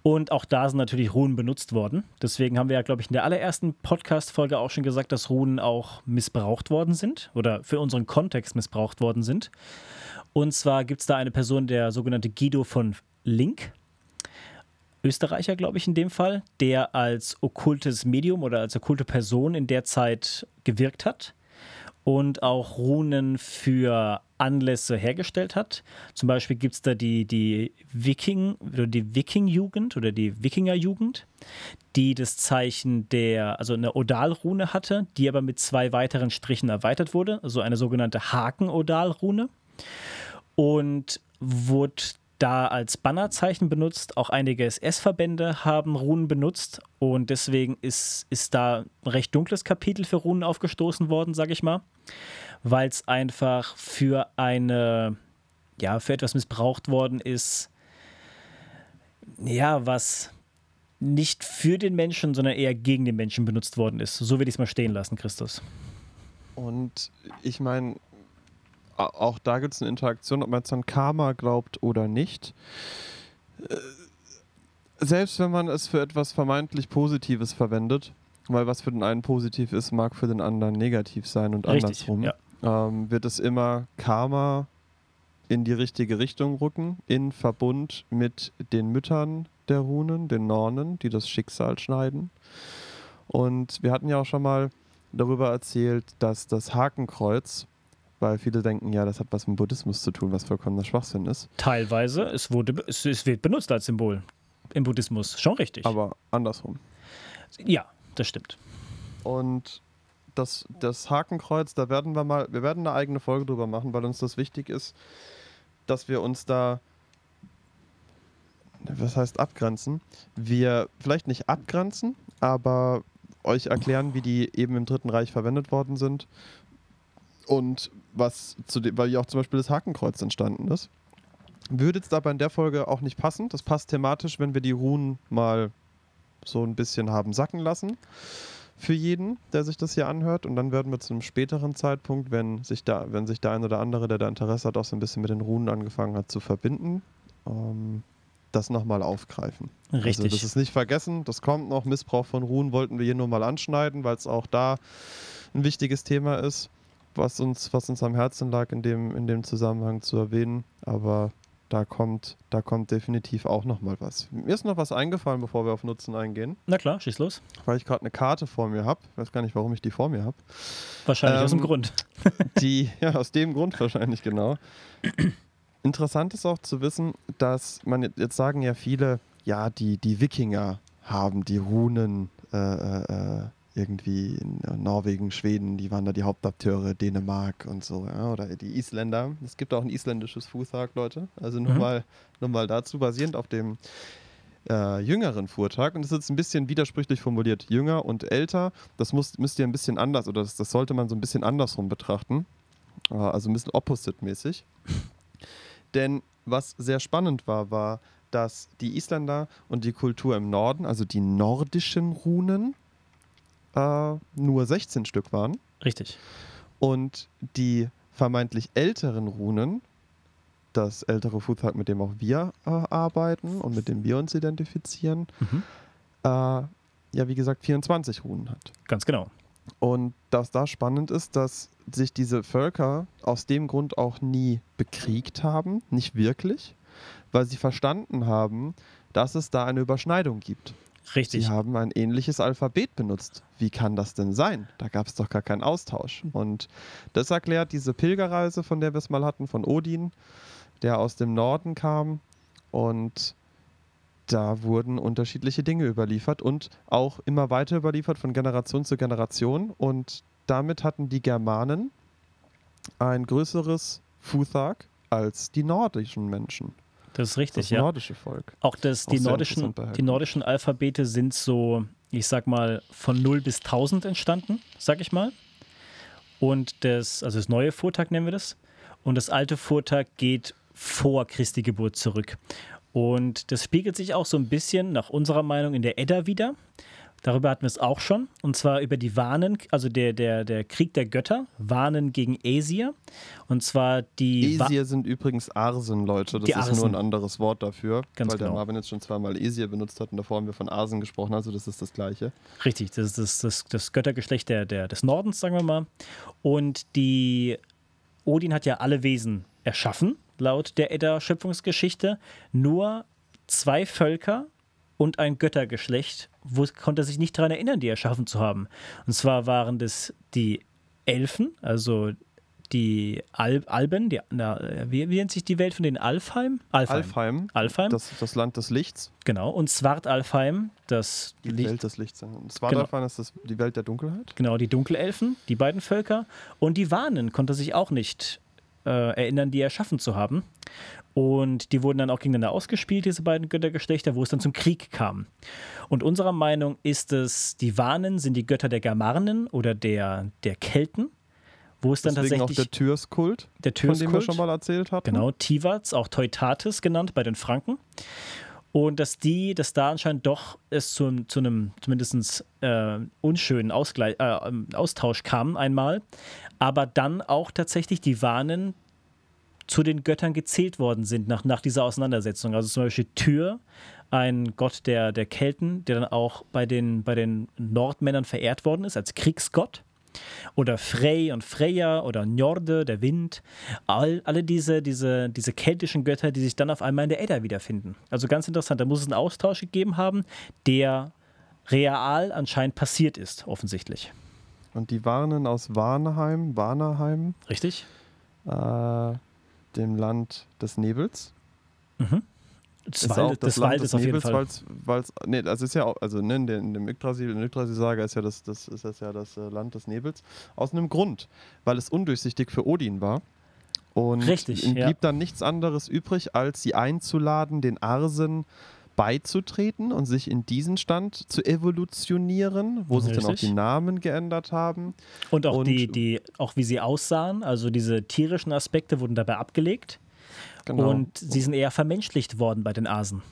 Und auch da sind natürlich Runen benutzt worden. Deswegen haben wir ja, glaube ich, in der allerersten Podcast-Folge auch schon gesagt, dass Runen auch missbraucht worden sind oder für unseren Kontext missbraucht worden sind. Und zwar gibt es da eine Person, der sogenannte Guido von Link. Österreicher, glaube ich, in dem Fall, der als okkultes Medium oder als okkulte Person in der Zeit gewirkt hat und auch Runen für Anlässe hergestellt hat. Zum Beispiel gibt es da die, die Viking oder die Viking-Jugend oder die Wikinger-Jugend, die das Zeichen der, also eine Odal-Rune hatte, die aber mit zwei weiteren Strichen erweitert wurde, also eine sogenannte Haken-Odal-Rune. Und wurde da als Bannerzeichen benutzt. Auch einige SS-Verbände haben Runen benutzt und deswegen ist, ist da ein recht dunkles Kapitel für Runen aufgestoßen worden, sage ich mal, weil es einfach für eine, ja, für etwas missbraucht worden ist, ja, was nicht für den Menschen, sondern eher gegen den Menschen benutzt worden ist. So will ich es mal stehen lassen, Christus. Und ich meine, auch da gibt es eine Interaktion, ob man jetzt an Karma glaubt oder nicht. Äh, selbst wenn man es für etwas vermeintlich Positives verwendet, weil was für den einen positiv ist, mag für den anderen negativ sein und Richtig, andersrum, ja. ähm, wird es immer Karma in die richtige Richtung rücken, in Verbund mit den Müttern der Runen, den Nornen, die das Schicksal schneiden. Und wir hatten ja auch schon mal darüber erzählt, dass das Hakenkreuz weil viele denken, ja, das hat was mit Buddhismus zu tun, was vollkommener Schwachsinn ist. Teilweise, es, wurde, es, es wird benutzt als Symbol im Buddhismus, schon richtig. Aber andersrum. Ja, das stimmt. Und das, das Hakenkreuz, da werden wir mal, wir werden eine eigene Folge drüber machen, weil uns das wichtig ist, dass wir uns da, was heißt abgrenzen? Wir vielleicht nicht abgrenzen, aber euch erklären, wie die eben im Dritten Reich verwendet worden sind und was zu dem, weil ja auch zum Beispiel das Hakenkreuz entstanden ist. Würde jetzt aber in der Folge auch nicht passen. Das passt thematisch, wenn wir die Runen mal so ein bisschen haben sacken lassen für jeden, der sich das hier anhört. Und dann werden wir zu einem späteren Zeitpunkt, wenn sich da, wenn sich der ein oder andere, der da Interesse hat, auch so ein bisschen mit den Runen angefangen hat zu verbinden, ähm, das nochmal aufgreifen. Richtig. Also das ist nicht vergessen, das kommt noch. Missbrauch von Runen wollten wir hier nur mal anschneiden, weil es auch da ein wichtiges Thema ist was uns, was uns am Herzen lag, in dem, in dem Zusammenhang zu erwähnen. Aber da kommt, da kommt definitiv auch noch mal was. Mir ist noch was eingefallen, bevor wir auf Nutzen eingehen. Na klar, schieß los. Weil ich gerade eine Karte vor mir habe. Ich weiß gar nicht, warum ich die vor mir habe. Wahrscheinlich ähm, aus dem ähm, Grund. <laughs> die, ja, aus dem Grund wahrscheinlich, genau. Interessant ist auch zu wissen, dass man jetzt sagen ja viele, ja, die, die Wikinger haben die Runen äh, äh, äh irgendwie in Norwegen, Schweden, die waren da die Hauptakteure, Dänemark und so, ja, oder die Isländer. Es gibt auch ein isländisches Fuhrtag, Leute. Also nur, mhm. mal, nur mal dazu, basierend auf dem äh, jüngeren Fuhrtag. Und das ist jetzt ein bisschen widersprüchlich formuliert. Jünger und älter, das muss, müsst ihr ein bisschen anders, oder das, das sollte man so ein bisschen andersrum betrachten. Äh, also ein bisschen opposite-mäßig. <laughs> Denn was sehr spannend war, war, dass die Isländer und die Kultur im Norden, also die nordischen Runen, äh, nur 16 Stück waren. Richtig. Und die vermeintlich älteren Runen, das ältere Futhag, mit dem auch wir äh, arbeiten und mit dem wir uns identifizieren, mhm. äh, ja, wie gesagt, 24 Runen hat. Ganz genau. Und dass da spannend ist, dass sich diese Völker aus dem Grund auch nie bekriegt haben, nicht wirklich, weil sie verstanden haben, dass es da eine Überschneidung gibt. Richtig. Sie haben ein ähnliches Alphabet benutzt. Wie kann das denn sein? Da gab es doch gar keinen Austausch. Und das erklärt diese Pilgerreise, von der wir es mal hatten, von Odin, der aus dem Norden kam. Und da wurden unterschiedliche Dinge überliefert und auch immer weiter überliefert von Generation zu Generation. Und damit hatten die Germanen ein größeres Futhag als die nordischen Menschen. Das ist richtig, das ja. nordische Volk. Auch, das, die, nordischen, die nordischen Alphabete sind so, ich sag mal, von 0 bis 1000 entstanden, sag ich mal. Und das, also das neue Vortag nennen wir das. Und das alte Vortag geht vor Christi Geburt zurück. Und das spiegelt sich auch so ein bisschen nach unserer Meinung in der Edda wieder. Darüber hatten wir es auch schon. Und zwar über die Warnen, also der, der, der Krieg der Götter, Warnen gegen Aesir. Und zwar die. Aesir sind übrigens Arsen, Leute. Das Die ist Arsen. nur ein anderes Wort dafür. Ganz weil der genau. Marvin jetzt schon zweimal Aesir benutzt hat und davor haben wir von Arsen gesprochen, also das ist das Gleiche. Richtig, das ist das, das, das Göttergeschlecht der, der, des Nordens, sagen wir mal. Und die Odin hat ja alle Wesen erschaffen, laut der Edda-Schöpfungsgeschichte. Nur zwei Völker und ein Göttergeschlecht wo, konnte er sich nicht daran erinnern, die erschaffen zu haben. Und zwar waren das die Elfen, also die Al Alben, die, na, wie, wie nennt sich die Welt von den Alfheim? Alfheim, Alfheim, das, das Land des Lichts, genau. Und Svartalfheim, das die Licht, Welt des Lichts. Svartalfheim ist das die Welt der Dunkelheit. Genau, die Dunkelelfen, die beiden Völker. Und die Wanen konnte sich auch nicht äh, erinnern, die erschaffen zu haben. Und die wurden dann auch gegeneinander ausgespielt, diese beiden Göttergeschlechter, wo es dann zum Krieg kam. Und unserer Meinung ist es, die Wanen sind die Götter der Germanen oder der, der Kelten, wo es dann Deswegen auch tatsächlich der Tyrskult, der von dem wir Tyrskult, schon mal erzählt hatten. Genau, Tivats, auch Teutates genannt bei den Franken. Und dass die, dass da anscheinend doch es zu, zu einem zumindest äh, unschönen Ausgleich, äh, Austausch kam einmal, aber dann auch tatsächlich die Wanen zu den Göttern gezählt worden sind nach, nach dieser Auseinandersetzung. Also zum Beispiel Tyr, ein Gott der, der Kelten, der dann auch bei den, bei den Nordmännern verehrt worden ist als Kriegsgott. Oder Frey und Freya oder Njorde, der Wind. All, alle diese, diese, diese keltischen Götter, die sich dann auf einmal in der Edda wiederfinden. Also ganz interessant, da muss es einen Austausch gegeben haben, der real anscheinend passiert ist, offensichtlich. Und die Warnen aus Warnheim, Warnerheim, Richtig? äh, dem Land des Nebels. Des, Ist auch Waldes, des Waldes auf jeden Fall. Weil's, weil's, nee, das ist ja auch, also ne, in, der, in dem Yggdrasil, in der Yggdrasil-Saga ist ja das, das ist das ja das äh, Land des Nebels. Aus einem Grund, weil es undurchsichtig für Odin war. Und Richtig, ihm ja. blieb dann nichts anderes übrig, als sie einzuladen, den Arsen beizutreten und sich in diesen Stand zu evolutionieren, wo sich dann auch Richtig. die Namen geändert haben. Und auch Und- die, die, auch wie sie aussahen, also diese tierischen Aspekte wurden dabei abgelegt. Genau. Und sie sind eher vermenschlicht worden bei den Asen.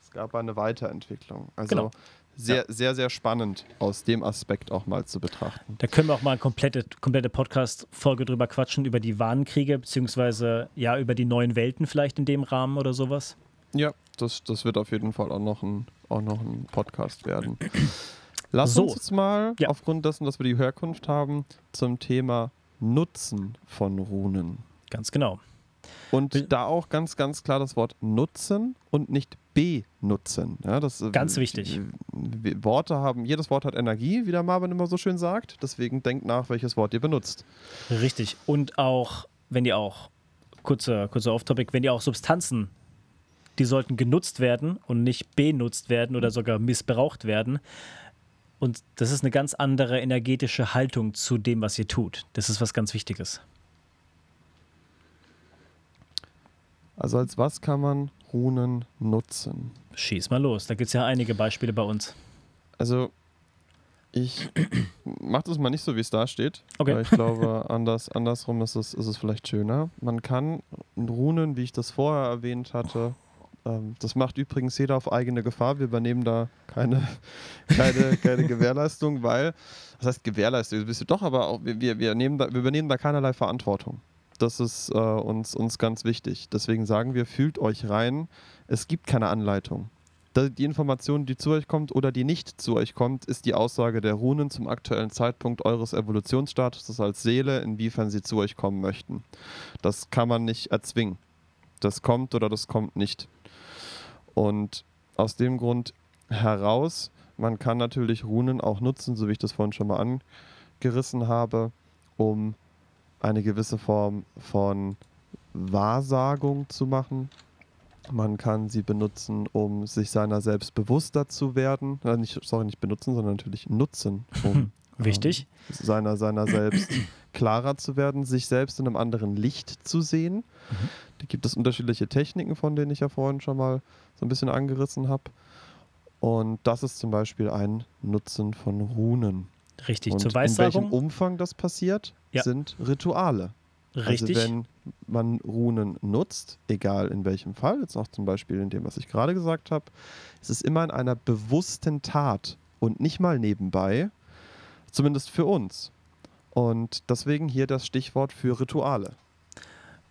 es gab eine Weiterentwicklung. Also Genau. sehr, sehr, sehr spannend aus dem Aspekt auch mal zu betrachten. Da können wir auch mal eine komplette, komplette Podcast-Folge drüber quatschen, über die Wahnkriege, beziehungsweise ja, über die neuen Welten vielleicht in dem Rahmen oder sowas. Ja, das, das wird auf jeden Fall auch noch ein, auch noch ein Podcast werden. <clears throat> Lass So. uns jetzt mal, Ja. aufgrund dessen, dass wir die Herkunft haben, zum Thema Nutzen von Runen. Ganz genau. Und Will- da auch ganz, ganz klar das Wort nutzen und nicht benutzen. Ja, das, äh, Ganz wichtig. w- Worte haben, jedes Wort hat Energie, wie der Marvin immer so schön sagt. Deswegen denkt nach, welches Wort ihr benutzt. Richtig. Und auch, wenn die auch, kurzer, kurzer Off-Topic, wenn die auch Substanzen, die sollten genutzt werden und nicht benutzt werden oder sogar missbraucht werden. Und das ist eine ganz andere energetische Haltung zu dem, was ihr tut. Das ist was ganz Wichtiges. Also als was kann man Runen nutzen? Schieß mal los. Da gibt es ja einige Beispiele bei uns. Also, ich <clears throat> mach das mal nicht so, wie es da steht. Okay. Weil ich glaube, <laughs> anders, andersrum ist es, ist es vielleicht schöner. Man kann Runen, wie ich das vorher erwähnt hatte, das macht übrigens jeder auf eigene Gefahr. Wir übernehmen da keine, <laughs> keine, keine Gewährleistung, weil, das heißt Gewährleistung, bist du doch, aber auch, wir, wir, nehmen da, wir übernehmen da keinerlei Verantwortung. Das ist äh, uns, uns ganz wichtig. Deswegen sagen wir, fühlt euch rein. Es gibt keine Anleitung. Die Information, die zu euch kommt oder die nicht zu euch kommt, ist die Aussage der Runen zum aktuellen Zeitpunkt eures Evolutionsstatus als Seele, inwiefern sie zu euch kommen möchten. Das kann man nicht erzwingen. Das kommt oder das kommt nicht. Und aus dem Grund heraus, man kann natürlich Runen auch nutzen, so wie ich das vorhin schon mal angerissen habe, um eine gewisse Form von Wahrsagung zu machen. Man kann sie benutzen, um sich seiner selbst bewusster zu werden. Äh, nicht, sorry, nicht benutzen, sondern natürlich nutzen, um <laughs> Wichtig. ähm, seiner, seiner selbst klarer zu werden, sich selbst in einem anderen Licht zu sehen. Da gibt es unterschiedliche Techniken, von denen ich ja vorhin schon mal so ein bisschen angerissen habe. Und das ist zum Beispiel ein Nutzen von Runen. Richtig. Und Zur in welchem Weissagung. Umfang das passiert, Ja. sind Rituale. Richtig. Also wenn man Runen nutzt, egal in welchem Fall, jetzt auch zum Beispiel in dem, was ich gerade gesagt habe, ist es immer in einer bewussten Tat und nicht mal nebenbei, zumindest für uns. Und deswegen hier das Stichwort für Rituale.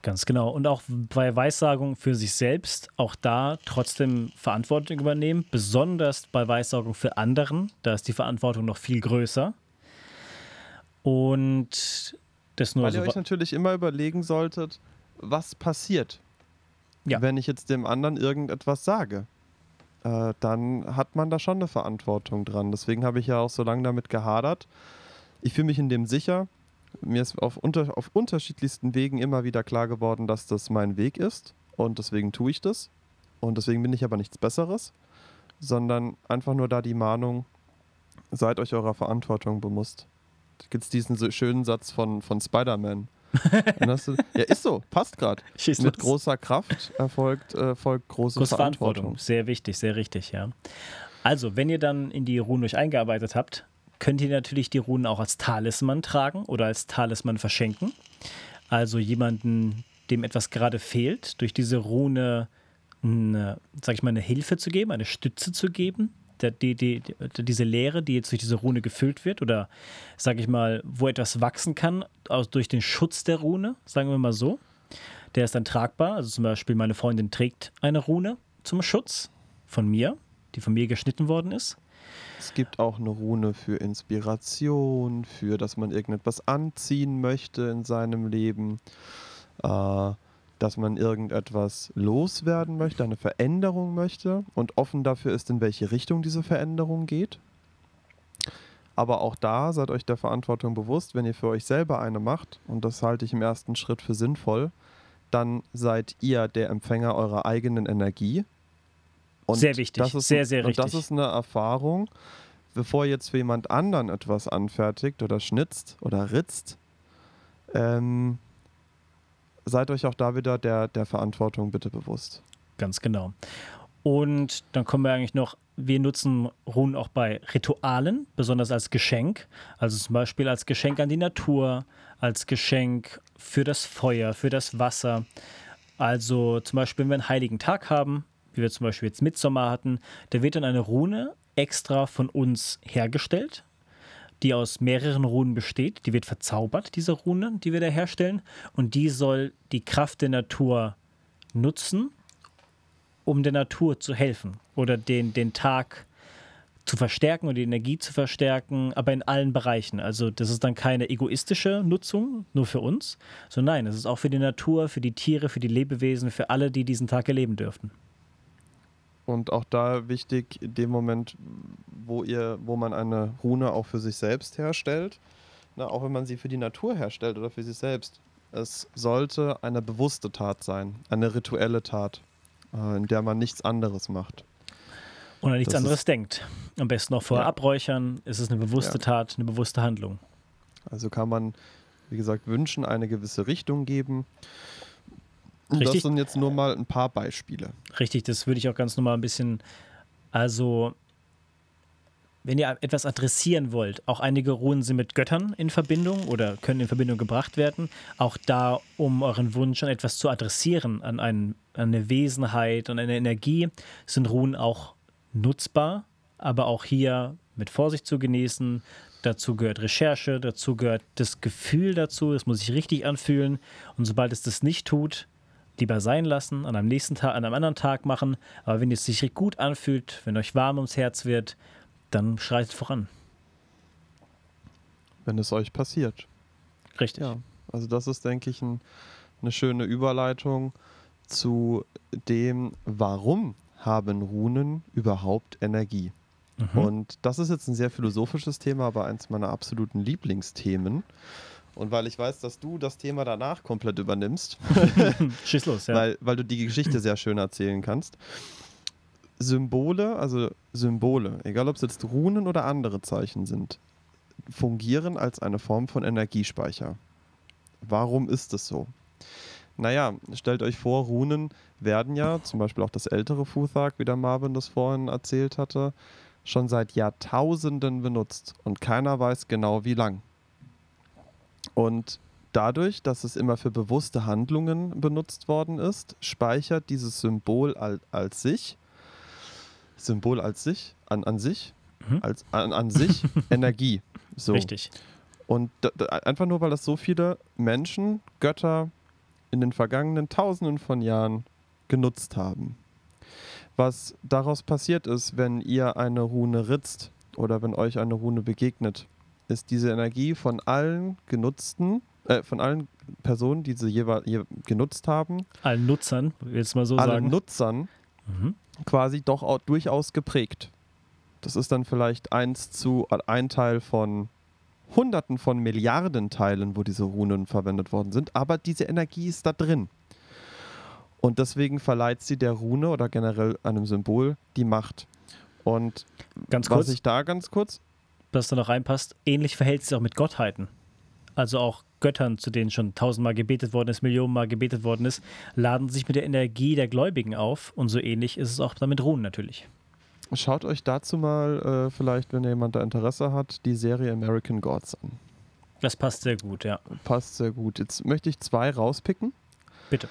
Ganz genau. Und auch bei Weissagung für sich selbst, auch da trotzdem Verantwortung übernehmen, besonders bei Weissagung für anderen, da ist die Verantwortung noch viel größer. Und das nur Weil so ihr euch natürlich immer überlegen solltet, was passiert, ja. wenn ich jetzt dem anderen irgendetwas sage. Äh, dann hat man da schon eine Verantwortung dran. Deswegen habe ich ja auch so lange damit gehadert. Ich fühle mich in dem sicher. Mir ist auf, unter, auf unterschiedlichsten Wegen immer wieder klar geworden, dass das mein Weg ist. Und deswegen tue ich das. Und deswegen bin ich aber nichts Besseres, sondern einfach nur da die Mahnung, seid euch eurer Verantwortung bewusst. Da gibt es diesen so schönen Satz von, von Spider-Man. <laughs> ja, ist so, passt gerade. Mit großer Kraft erfolgt, erfolgt große, große Verantwortung. Verantwortung. Sehr wichtig, sehr richtig, ja. Also, wenn ihr dann in die Runen euch eingearbeitet habt, könnt ihr natürlich die Runen auch als Talisman tragen oder als Talisman verschenken. Also jemanden, dem etwas gerade fehlt, durch diese Rune, eine, sag ich mal, eine Hilfe zu geben, eine Stütze zu geben, die, die, die, diese Leere, die jetzt durch diese Rune gefüllt wird, oder sage ich mal, wo etwas wachsen kann, aus, durch den Schutz der Rune, sagen wir mal so. Der ist dann tragbar. Also zum Beispiel meine Freundin trägt eine Rune zum Schutz von mir, die von mir geschnitten worden ist. Es gibt auch eine Rune für Inspiration, für dass man irgendetwas anziehen möchte in seinem Leben. Äh, dass man irgendetwas loswerden möchte, eine Veränderung möchte und offen dafür ist, in welche Richtung diese Veränderung geht. Aber auch da seid euch der Verantwortung bewusst, wenn ihr für euch selber eine macht, und das halte ich im ersten Schritt für sinnvoll, dann seid ihr der Empfänger eurer eigenen Energie. Und sehr wichtig, das ist, sehr, sehr und das ist eine Erfahrung, bevor jetzt für jemand anderen etwas anfertigt oder schnitzt oder ritzt, ähm, seid euch auch da wieder der, der Verantwortung bitte bewusst. Ganz genau. Und dann kommen wir eigentlich noch, wir nutzen Runen auch bei Ritualen, besonders als Geschenk. Also zum Beispiel als Geschenk an die Natur, als Geschenk für das Feuer, für das Wasser. Also zum Beispiel, wenn wir einen heiligen Tag haben, wie wir zum Beispiel jetzt Mitsommer hatten, da wird dann eine Rune extra von uns hergestellt die aus mehreren Runen besteht. Die wird verzaubert, diese Rune, die wir da herstellen. Und die soll die Kraft der Natur nutzen, um der Natur zu helfen oder den, den Tag zu verstärken und die Energie zu verstärken, aber in allen Bereichen. Also das ist dann keine egoistische Nutzung, nur für uns, sondern nein, es ist auch für die Natur, für die Tiere, für die Lebewesen, für alle, die diesen Tag erleben dürften. Und auch da wichtig, in dem Moment, wo ihr, wo man eine Rune auch für sich selbst herstellt, na, auch wenn man sie für die Natur herstellt oder für sich selbst, es sollte eine bewusste Tat sein, eine rituelle Tat, äh, in der man nichts anderes macht. Oder nichts das anderes denkt. Am besten noch vorher ja. abräuchern. Es ist eine bewusste ja. Tat, eine bewusste Handlung. Also kann man, wie gesagt, Wünschen eine gewisse Richtung geben. Richtig. Das sind jetzt nur mal ein paar Beispiele. Richtig, das würde ich auch ganz normal ein bisschen, also wenn ihr etwas adressieren wollt, auch einige Runen sind mit Göttern in Verbindung oder können in Verbindung gebracht werden. Auch da, um euren Wunsch an etwas zu adressieren, an, ein, an eine Wesenheit und eine Energie, sind Runen auch nutzbar, aber auch hier mit Vorsicht zu genießen. Dazu gehört Recherche, dazu gehört das Gefühl dazu, es muss sich richtig anfühlen. Und sobald es das nicht tut, lieber sein lassen, an einem nächsten Tag, an einem anderen Tag machen. Aber wenn es sich gut anfühlt, wenn euch warm ums Herz wird, dann schreitet voran. Wenn es euch passiert. Richtig. Ja, also das ist, denke ich, ein, eine schöne Überleitung zu dem, warum haben Runen überhaupt Energie? Mhm. Und das ist jetzt ein sehr philosophisches Thema, aber eins meiner absoluten Lieblingsthemen. Und weil ich weiß, dass du das Thema danach komplett übernimmst, <laughs> Schieß los, ja. weil, weil du die Geschichte sehr schön erzählen kannst. Symbole, also Symbole, egal ob es jetzt Runen oder andere Zeichen sind, fungieren als eine Form von Energiespeicher. Warum ist es so? Naja, stellt euch vor, Runen werden ja, zum Beispiel auch das ältere Futhag, wie der Marvin das vorhin erzählt hatte, schon seit Jahrtausenden benutzt und keiner weiß genau wie lang. Und dadurch, dass es immer für bewusste Handlungen benutzt worden ist, speichert dieses Symbol als, als sich, Symbol als sich, an, an sich, mhm. als, an, an sich <laughs> Energie. So. Richtig. Und einfach nur, weil das so viele Menschen, Götter in den vergangenen Tausenden von Jahren genutzt haben. Was daraus passiert ist, wenn ihr eine Rune ritzt oder wenn euch eine Rune begegnet, ist diese Energie von allen genutzten, äh, von allen Personen, die sie jeweils je genutzt haben, allen Nutzern, jetzt mal so allen sagen, Nutzern mhm. quasi doch auch durchaus geprägt. Das ist dann vielleicht eins zu ein Teil von Hunderten von Milliarden Teilen, wo diese Runen verwendet worden sind, aber diese Energie ist da drin. Und deswegen verleiht sie der Rune oder generell einem Symbol die Macht. Und ganz kurz, was ich da ganz kurz. Was da noch reinpasst, ähnlich verhält es sich auch mit Gottheiten. Also auch Göttern, zu denen schon tausendmal gebetet worden ist, Millionenmal gebetet worden ist, laden sich mit der Energie der Gläubigen auf. Und so ähnlich ist es auch damit Runen natürlich. Schaut euch dazu mal, äh, vielleicht, wenn jemand da Interesse hat, die Serie American Gods an. Das passt sehr gut, ja. Passt sehr gut. Jetzt möchte ich zwei rauspicken. Bitte.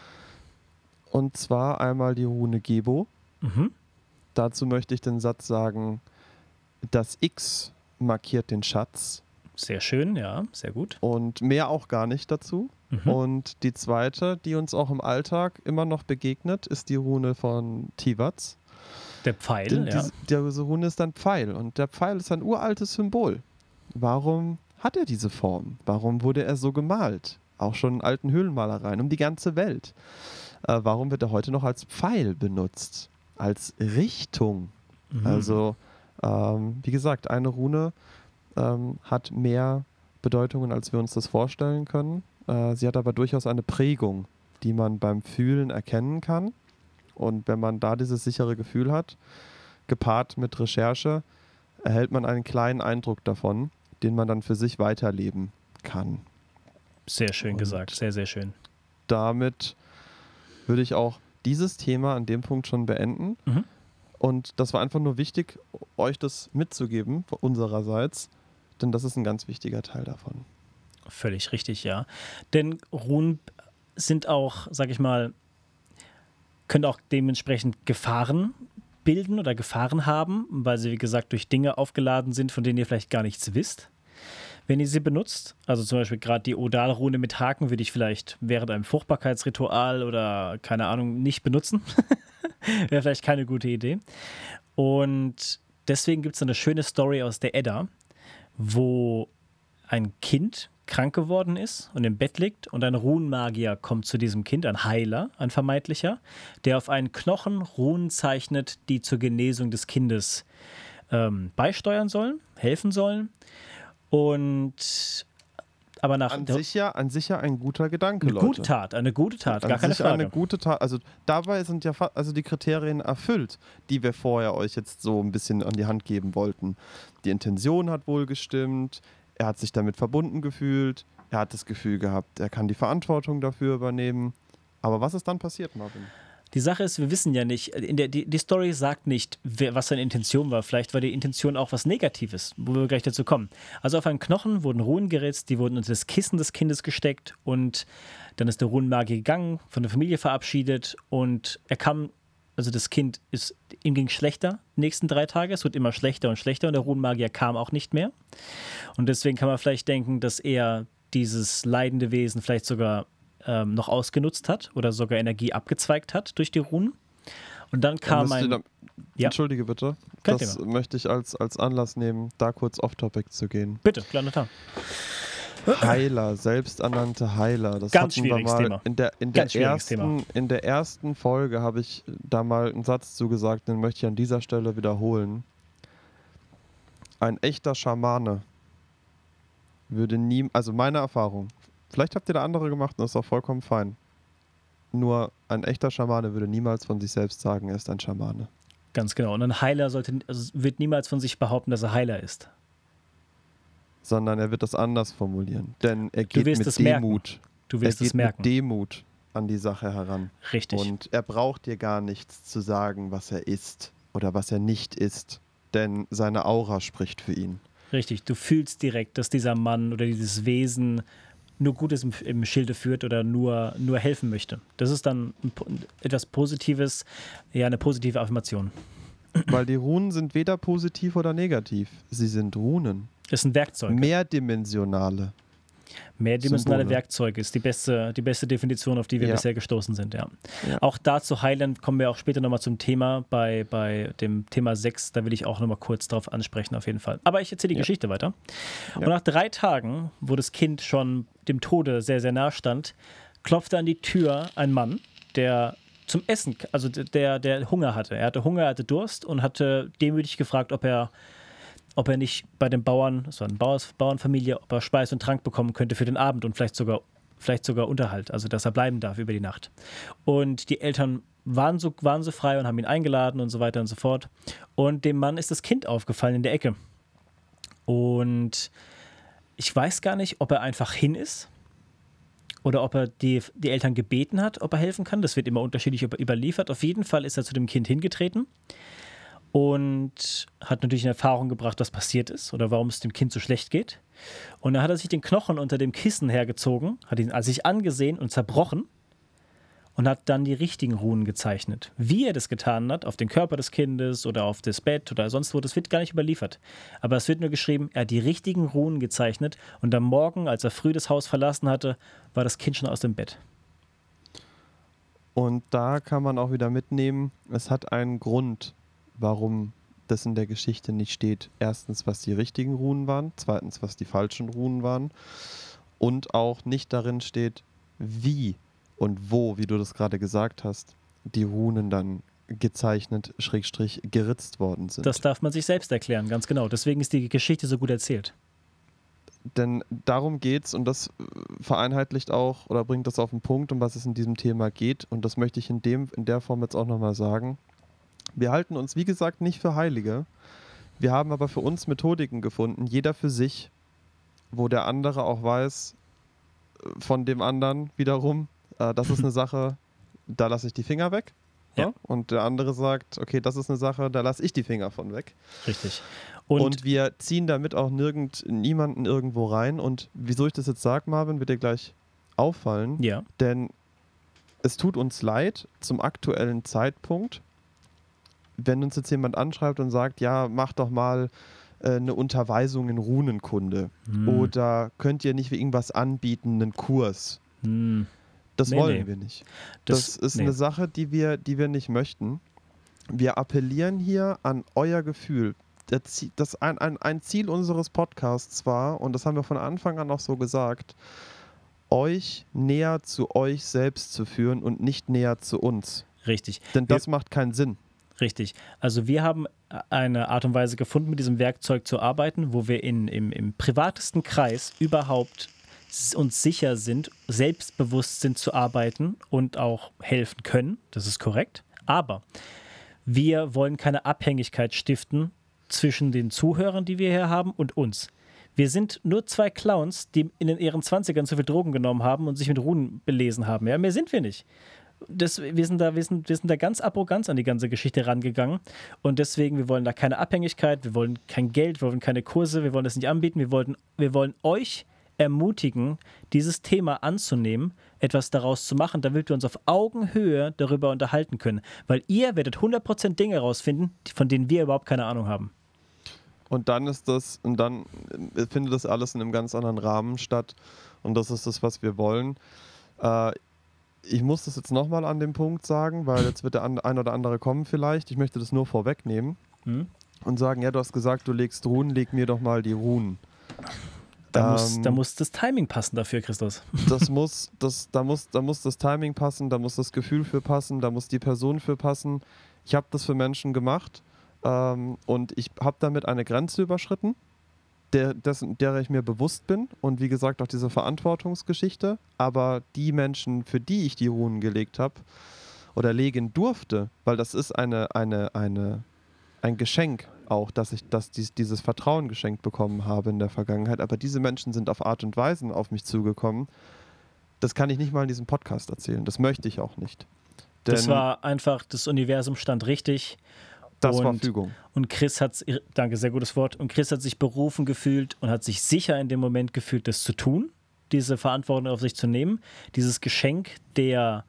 Und zwar einmal die Rune Gebo. Mhm. Dazu möchte ich den Satz sagen, das X markiert den Schatz. Sehr schön, ja, sehr gut. Und mehr auch gar nicht dazu. Mhm. Und die zweite, die uns auch im Alltag immer noch begegnet, ist die Rune von Tivats. Der Pfeil, Denn ja. Diese, diese Rune ist ein Pfeil und der Pfeil ist ein uraltes Symbol. Warum hat er diese Form? Warum wurde er so gemalt? Auch schon in alten Höhlenmalereien um die ganze Welt. Äh, warum wird er heute noch als Pfeil benutzt? Als Richtung. Mhm. Also, ähm, wie gesagt, eine Rune ähm, hat mehr Bedeutungen, als wir uns das vorstellen können. Äh, sie hat aber durchaus eine Prägung, die man beim Fühlen erkennen kann. Und wenn man da dieses sichere Gefühl hat, gepaart mit Recherche, erhält man einen kleinen Eindruck davon, den man dann für sich weiterleben kann. Sehr schön Und gesagt, sehr, sehr schön. Damit würde ich auch dieses Thema an dem Punkt schon beenden. Mhm. Und das war einfach nur wichtig, euch das mitzugeben, unsererseits, denn das ist ein ganz wichtiger Teil davon. Völlig richtig, ja. Denn Runen sind auch, sag ich mal, können auch dementsprechend Gefahren bilden oder Gefahren haben, weil sie, wie gesagt, durch Dinge aufgeladen sind, von denen ihr vielleicht gar nichts wisst. Wenn ihr sie benutzt, also zum Beispiel gerade die Odalrune mit Haken, würde ich vielleicht während einem Fruchtbarkeitsritual oder keine Ahnung nicht benutzen. <laughs> Wäre vielleicht keine gute Idee. Und deswegen gibt es eine schöne Story aus der Edda, wo ein Kind krank geworden ist und im Bett liegt und ein Runenmagier kommt zu diesem Kind, ein Heiler, ein vermeintlicher, der auf einen Knochen Runen zeichnet, die zur Genesung des Kindes ähm, beisteuern sollen, helfen sollen. Und aber nach an sich ja, an sich ja ein guter Gedanke, eine Leute. gute Tat, eine gute Tat, an gar keine Frage. eine gute Tat. Also dabei sind ja also die Kriterien erfüllt, die wir vorher euch jetzt so ein bisschen an die Hand geben wollten. Die Intention hat wohl gestimmt, er hat sich damit verbunden gefühlt, er hat das Gefühl gehabt, er kann die Verantwortung dafür übernehmen. Aber was ist dann passiert, Marvin? Die Sache ist, wir wissen ja nicht, in der, die, die Story sagt nicht, wer, was seine Intention war. Vielleicht war die Intention auch was Negatives, wo wir gleich dazu kommen. Also auf einen Knochen wurden Runen geritzt, die wurden unter das Kissen des Kindes gesteckt und dann ist der Runenmagier gegangen, von der Familie verabschiedet und er kam, also das Kind ist, ihm ging schlechter die nächsten drei Tage, es wird immer schlechter und schlechter und der Runenmagier kam auch nicht mehr. Und deswegen kann man vielleicht denken, dass er dieses leidende Wesen vielleicht sogar ähm, noch ausgenutzt hat oder sogar Energie abgezweigt hat durch die Runen. Und dann kam ein. Da, ja. Entschuldige bitte. Kein das Thema. möchte ich als, als Anlass nehmen, da kurz off-topic zu gehen. Bitte, kleiner Tag. Heiler, selbsternannte Heiler. Das Ganz hatten wir mal Thema. in der, in der ersten, Thema. in der ersten Folge habe ich da mal einen Satz zugesagt, den möchte ich an dieser Stelle wiederholen. Ein echter Schamane würde nie, also meine Erfahrung, vielleicht habt ihr da andere gemacht und das ist auch vollkommen fein. Nur ein echter Schamane würde niemals von sich selbst sagen, er ist ein Schamane. Ganz genau. Und ein Heiler sollte, also wird niemals von sich behaupten, dass er Heiler ist. Sondern er wird das anders formulieren. Denn er geht mit es merken. Demut. Du wirst er geht es merken. mit Demut an die Sache heran. Richtig. Und er braucht dir gar nichts zu sagen, was er ist oder was er nicht ist. Denn seine Aura spricht für ihn. Richtig. Du fühlst direkt, dass dieser Mann oder dieses Wesen nur Gutes im, im Schilde führt oder nur, nur helfen möchte. Das ist dann etwas Positives, ja, eine positive Affirmation. Weil die Runen sind weder positiv oder negativ. Sie sind Runen. Das ist ein Werkzeug. Mehrdimensionale. Mehrdimensionale Symbole. Werkzeuge ist die beste, die beste Definition, auf die wir ja. bisher gestoßen sind, ja. ja. Auch dazu Highland kommen wir auch später nochmal zum Thema, bei, bei dem Thema 6, da will ich auch nochmal kurz drauf ansprechen, auf jeden Fall. Aber ich erzähle die ja. Geschichte weiter. Und nach drei Tagen, wo das Kind schon dem Tode sehr, sehr nah stand, klopfte an die Tür ein Mann, der zum Essen, also der, der Hunger hatte. Er hatte Hunger, er hatte Durst und hatte demütig gefragt, ob er ob er nicht bei den Bauern, das war eine Bauernfamilie, ob er Speis und Trank bekommen könnte für den Abend und vielleicht sogar, vielleicht sogar Unterhalt, also dass er bleiben darf über die Nacht. Und die Eltern waren so, waren so frei und haben ihn eingeladen und so weiter und so fort. Und dem Mann ist das Kind aufgefallen in der Ecke. Und ich weiß gar nicht, ob er einfach hin ist oder ob er die, die Eltern gebeten hat, ob er helfen kann. Das wird immer unterschiedlich überliefert. Auf jeden Fall ist er zu dem Kind hingetreten und hat natürlich in Erfahrung gebracht, was passiert ist oder warum es dem Kind so schlecht geht. Und dann hat er sich den Knochen unter dem Kissen hergezogen, hat ihn also sich angesehen und zerbrochen und hat dann die richtigen Runen gezeichnet. Wie er das getan hat, auf den Körper des Kindes oder auf das Bett oder sonst wo, das wird gar nicht überliefert. Aber es wird nur geschrieben, er hat die richtigen Runen gezeichnet und am Morgen, als er früh das Haus verlassen hatte, war das Kind schon aus dem Bett. Und da kann man auch wieder mitnehmen, es hat einen Grund, warum das in der Geschichte nicht steht. Erstens, was die richtigen Runen waren, zweitens, was die falschen Runen waren und auch nicht darin steht, wie und wo, wie du das gerade gesagt hast, die Runen dann gezeichnet, schrägstrich geritzt worden sind. Das darf man sich selbst erklären, ganz genau. Deswegen ist die Geschichte so gut erzählt. Denn darum geht es und das vereinheitlicht auch oder bringt das auf den Punkt, um was es in diesem Thema geht. Und das möchte ich in, dem, in der Form jetzt auch nochmal sagen. Wir halten uns, wie gesagt, nicht für Heilige. Wir haben aber für uns Methodiken gefunden, jeder für sich, wo der andere auch weiß, äh, von dem anderen wiederum, äh, das ist eine <laughs> Sache, da lasse ich die Finger weg. Ja. ja. Und der andere sagt, okay, das ist eine Sache, da lasse ich die Finger von weg. Richtig. Und, und, wir ziehen damit auch nirgend niemanden irgendwo rein. Und wieso ich das jetzt sage, Marvin, wird dir gleich auffallen. Ja. Denn es tut uns leid, zum aktuellen Zeitpunkt wenn uns jetzt jemand anschreibt und sagt, ja, mach doch mal äh, eine Unterweisung in Runenkunde hm. oder könnt ihr nicht irgendwas anbieten, einen Kurs. Hm. Das nee, wollen nee. wir nicht. Das, das ist nee. eine Sache, die wir, die wir nicht möchten. Wir appellieren hier an euer Gefühl. Das ein, ein, ein Ziel unseres Podcasts war, und das haben wir von Anfang an auch so gesagt, euch näher zu euch selbst zu führen und nicht näher zu uns. Richtig. Denn das wir, macht keinen Sinn. Richtig. Also wir haben eine Art und Weise gefunden, mit diesem Werkzeug zu arbeiten, wo wir in, im, im privatesten Kreis überhaupt uns sicher sind, selbstbewusst sind zu arbeiten und auch helfen können. Das ist korrekt. Aber wir wollen keine Abhängigkeit stiften zwischen den Zuhörern, die wir hier haben, und uns. Wir sind nur zwei Clowns, die in ihren 20ern zu viel Drogen genommen haben und sich mit Runen belesen haben. Ja, mehr sind wir nicht das, wir, sind da, wir, sind, wir sind da ganz arrogant an die ganze Geschichte rangegangen. Und deswegen, wir wollen da keine Abhängigkeit, wir wollen kein Geld, wir wollen keine Kurse, wir wollen das nicht anbieten. Wir, wollten, wir wollen euch ermutigen, dieses Thema anzunehmen, etwas daraus zu machen, damit wir uns auf Augenhöhe darüber unterhalten können. Weil ihr werdet 100% Dinge herausfinden, von denen wir überhaupt keine Ahnung haben. Und dann ist das, und dann findet das alles in einem ganz anderen Rahmen statt. Und das ist das, was wir wollen. Äh, ich muss das jetzt nochmal an dem Punkt sagen, weil jetzt wird der ein oder andere kommen vielleicht. Ich möchte das nur vorwegnehmen mhm. und sagen, ja, du hast gesagt, du legst Runen, leg mir doch mal die Runen. Da, ähm, muss, da muss das Timing passen dafür, Christus. <laughs> Das muss, das, da, muss, da muss das Timing passen, da muss das Gefühl für passen, da muss die Person für passen. Ich habe das für Menschen gemacht ähm, und ich habe damit eine Grenze überschritten der, dessen, derer ich mir bewusst bin und wie gesagt auch diese Verantwortungsgeschichte. Aber die Menschen, für die ich die Runen gelegt habe oder legen durfte, weil das ist eine, eine, eine, ein Geschenk auch, dass ich dass dies, dieses Vertrauen geschenkt bekommen habe in der Vergangenheit. Aber diese Menschen sind auf Art und Weise auf mich zugekommen. Das kann ich nicht mal in diesem Podcast erzählen. Das möchte ich auch nicht. Denn das war einfach, das Universum stand richtig das und, war Fügung. Und Chris hat, danke, sehr gutes Wort, und Chris hat sich berufen gefühlt und hat sich sicher in dem Moment gefühlt, das zu tun. diese Verantwortung auf sich zu nehmen, dieses Geschenk der,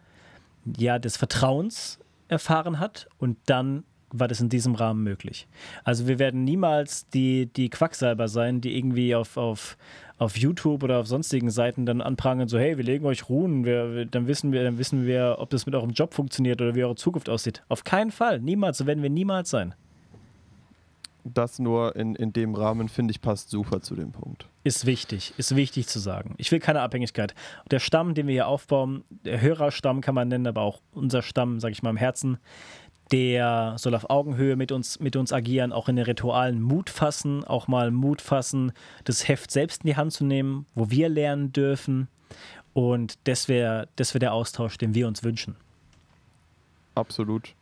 ja, des Vertrauens erfahren hat und dann war das in diesem Rahmen möglich. Also wir werden niemals die, die Quacksalber sein, die irgendwie auf, auf, auf YouTube oder auf sonstigen Seiten dann anprangern, so hey, wir legen euch Ruhen, wir, dann wissen wir, dann wissen wir, ob das mit eurem Job funktioniert oder wie eure Zukunft aussieht. Auf keinen Fall, niemals, so werden wir niemals sein. Das nur in, in dem Rahmen, finde ich, passt super zu dem Punkt. Ist wichtig, ist wichtig zu sagen. Ich will keine Abhängigkeit. Der Stamm, den wir hier aufbauen, der Hörerstamm kann man nennen, aber auch unser Stamm, sage ich mal im Herzen, der soll auf Augenhöhe mit uns, mit uns agieren, auch in den Ritualen Mut fassen, auch mal Mut fassen, das Heft selbst in die Hand zu nehmen, wo wir lernen dürfen. Und das wäre das wär der Austausch, den wir uns wünschen. Absolut.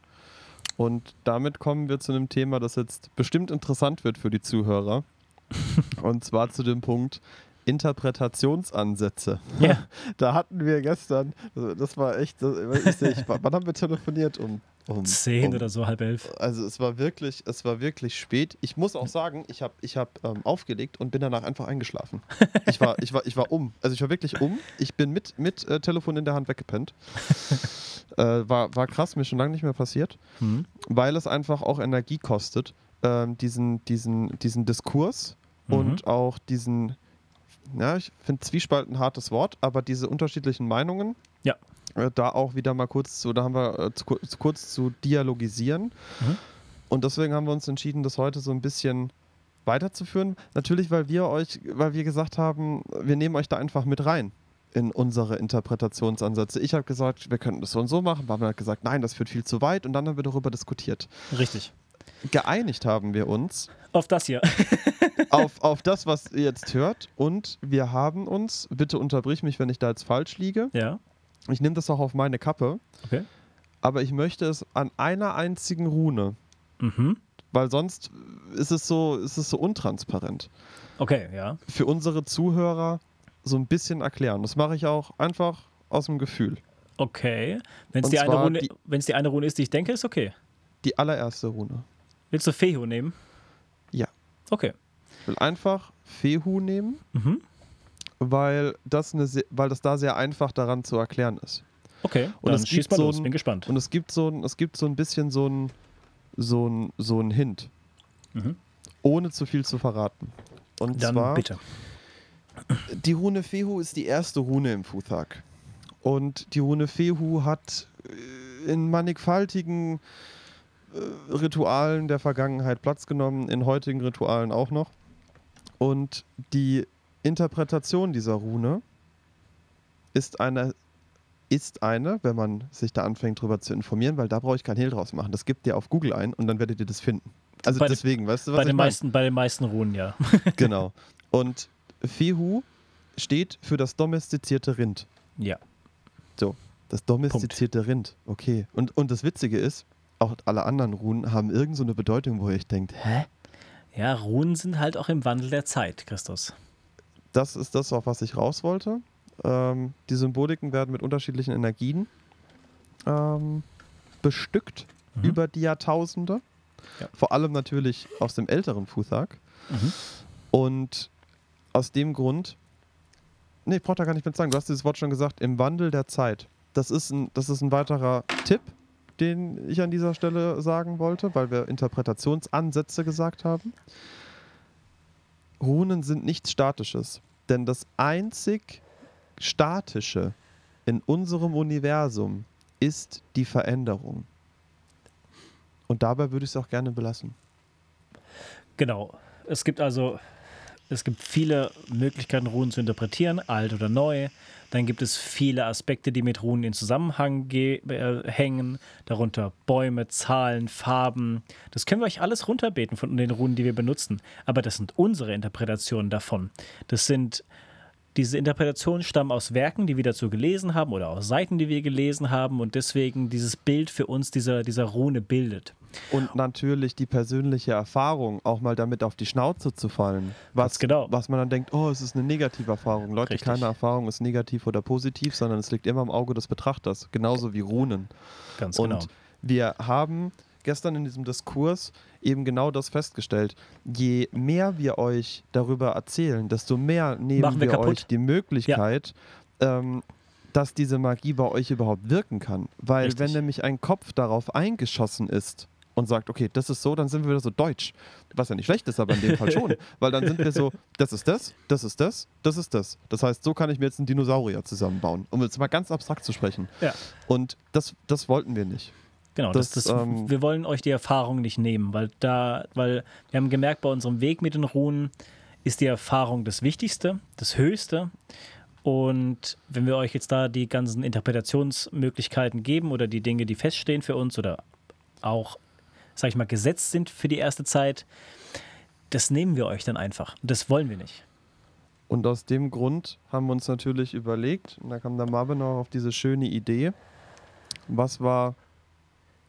Und damit kommen wir zu einem Thema, das jetzt bestimmt interessant wird für die Zuhörer. <laughs> Und zwar zu dem Punkt, Interpretationsansätze. Ja. <laughs> Da hatten wir gestern, das war echt, ich, ich, wann haben wir telefoniert? Um, um zehn um, oder so, halb elf. Also es war wirklich, es war wirklich spät. Ich muss auch sagen, ich habe ich hab, ähm, aufgelegt und bin danach einfach eingeschlafen. <laughs> Ich war, ich, war, ich war um. Also ich war wirklich um. Ich bin mit, mit äh, Telefon in der Hand weggepennt. <laughs> äh, war, war krass, mir schon lange nicht mehr passiert, mhm. weil es einfach auch Energie kostet, ähm, diesen, diesen, diesen Diskurs mhm. und auch diesen ja, ich finde Zwiespalt ein hartes Wort, aber diese unterschiedlichen Meinungen, ja. Äh, da auch wieder mal kurz zu, da haben wir äh, zu, kurz zu dialogisieren. Mhm. Und deswegen haben wir uns entschieden, das heute so ein bisschen weiterzuführen. Natürlich, weil wir euch, weil wir gesagt haben, wir nehmen euch da einfach mit rein in unsere Interpretationsansätze. Ich habe gesagt, wir könnten das so und so machen. Barbara hat gesagt, nein, das führt viel zu weit. Und dann haben wir darüber diskutiert. Richtig. Geeinigt haben wir uns. Auf das hier. <laughs> auf, auf das, was ihr jetzt hört. Und wir haben uns, bitte unterbrich mich, wenn ich da jetzt falsch liege. Ja. Ich nehme das auch auf meine Kappe. Okay. Aber ich möchte es an einer einzigen Rune. Mhm. Weil sonst ist es so, ist es so untransparent. Okay, ja. Für unsere Zuhörer so ein bisschen erklären. Das mache ich auch einfach aus dem Gefühl. Okay. Wenn es die, die, die eine Rune ist, die ich denke, ist okay. Die allererste Rune. Willst du Fehu nehmen? Ja. Okay. Ich will einfach Fehu nehmen, mhm. weil, das eine, weil das da sehr einfach daran zu erklären ist. Okay, und dann es gibt so ein, bin gespannt. Und es gibt so ein, es gibt so ein bisschen so ein, so ein, so ein Hint. Mhm. Ohne zu viel zu verraten. Und dann zwar, bitte. Die Rune Fehu ist die erste Rune im Futhak. Und die Rune Fehu hat äh, in mannigfaltigen Ritualen der Vergangenheit Platz genommen, in heutigen Ritualen auch noch. Und die Interpretation dieser Rune ist eine, ist eine, wenn man sich da anfängt, darüber zu informieren, weil da brauche ich kein Hehl draus machen. Das gibt ihr auf Google ein und dann werdet ihr das finden. Also bei deswegen, weißt du, was bei den ich meisten, Bei den meisten Runen, ja. <laughs> genau. Und Fehu steht für das domestizierte Rind. Ja. So, das domestizierte Punkt. Rind. Okay. Und, und das Witzige ist, auch alle anderen Runen haben irgend so eine Bedeutung, wo ihr euch denkt, hä? Ja, Runen sind halt auch im Wandel der Zeit, Christus. Das ist das, auf was ich raus wollte. Ähm, die Symboliken werden mit unterschiedlichen Energien ähm, bestückt mhm. über die Jahrtausende. Ja. Vor allem natürlich aus dem älteren Futhak. Mhm. Und aus dem Grund, nee, ich brauche da gar nicht mehr sagen, du hast dieses Wort schon gesagt, im Wandel der Zeit. Das ist ein, das ist ein weiterer Tipp, den ich an dieser Stelle sagen wollte, weil wir Interpretationsansätze gesagt haben. Runen sind nichts Statisches, denn das einzig Statische in unserem Universum ist die Veränderung. Und dabei würde ich es auch gerne belassen. Genau. Es gibt also es gibt viele Möglichkeiten, Runen zu interpretieren, alt oder neu. Dann gibt es viele Aspekte, die mit Runen in Zusammenhang äh, hängen, darunter Bäume, Zahlen, Farben. Das können wir euch alles runterbeten von den Runen, die wir benutzen. Aber das sind unsere Interpretationen davon. Das sind diese Interpretationen stammen aus Werken, die wir dazu gelesen haben oder aus Seiten, die wir gelesen haben und deswegen dieses Bild für uns dieser, dieser Rune bildet. Und natürlich die persönliche Erfahrung, auch mal damit auf die Schnauze zu fallen. Was, genau. was man dann denkt, oh, es ist eine negative Erfahrung. Leute, Richtig. keine Erfahrung ist negativ oder positiv, sondern es liegt immer im Auge des Betrachters. Genauso wie Runen. Ganz und genau. wir haben gestern in diesem Diskurs eben genau das festgestellt. Je mehr wir euch darüber erzählen, desto mehr nehmen wir, wir euch die Möglichkeit, ja. ähm, dass diese Magie bei euch überhaupt wirken kann. Weil Richtig. wenn nämlich ein Kopf darauf eingeschossen ist, und sagt, okay, das ist so, dann sind wir wieder so deutsch. Was ja nicht schlecht ist, aber in dem Fall schon. <laughs> Weil dann sind wir so, das ist das, das ist das, das ist das. Das heißt, so kann ich mir jetzt einen Dinosaurier zusammenbauen, um jetzt mal ganz abstrakt zu sprechen. Ja. Und das, das wollten wir nicht. Genau, das, das, das ähm, wir wollen euch die Erfahrung nicht nehmen, weil da, weil wir haben gemerkt, bei unserem Weg mit den Runen ist die Erfahrung das Wichtigste, das Höchste. Und wenn wir euch jetzt da die ganzen Interpretationsmöglichkeiten geben oder die Dinge, die feststehen für uns oder auch, sag ich mal, gesetzt sind für die erste Zeit, das nehmen wir euch dann einfach. Das wollen wir nicht. Und aus dem Grund haben wir uns natürlich überlegt, und da kam der Marvin auch auf diese schöne Idee, was war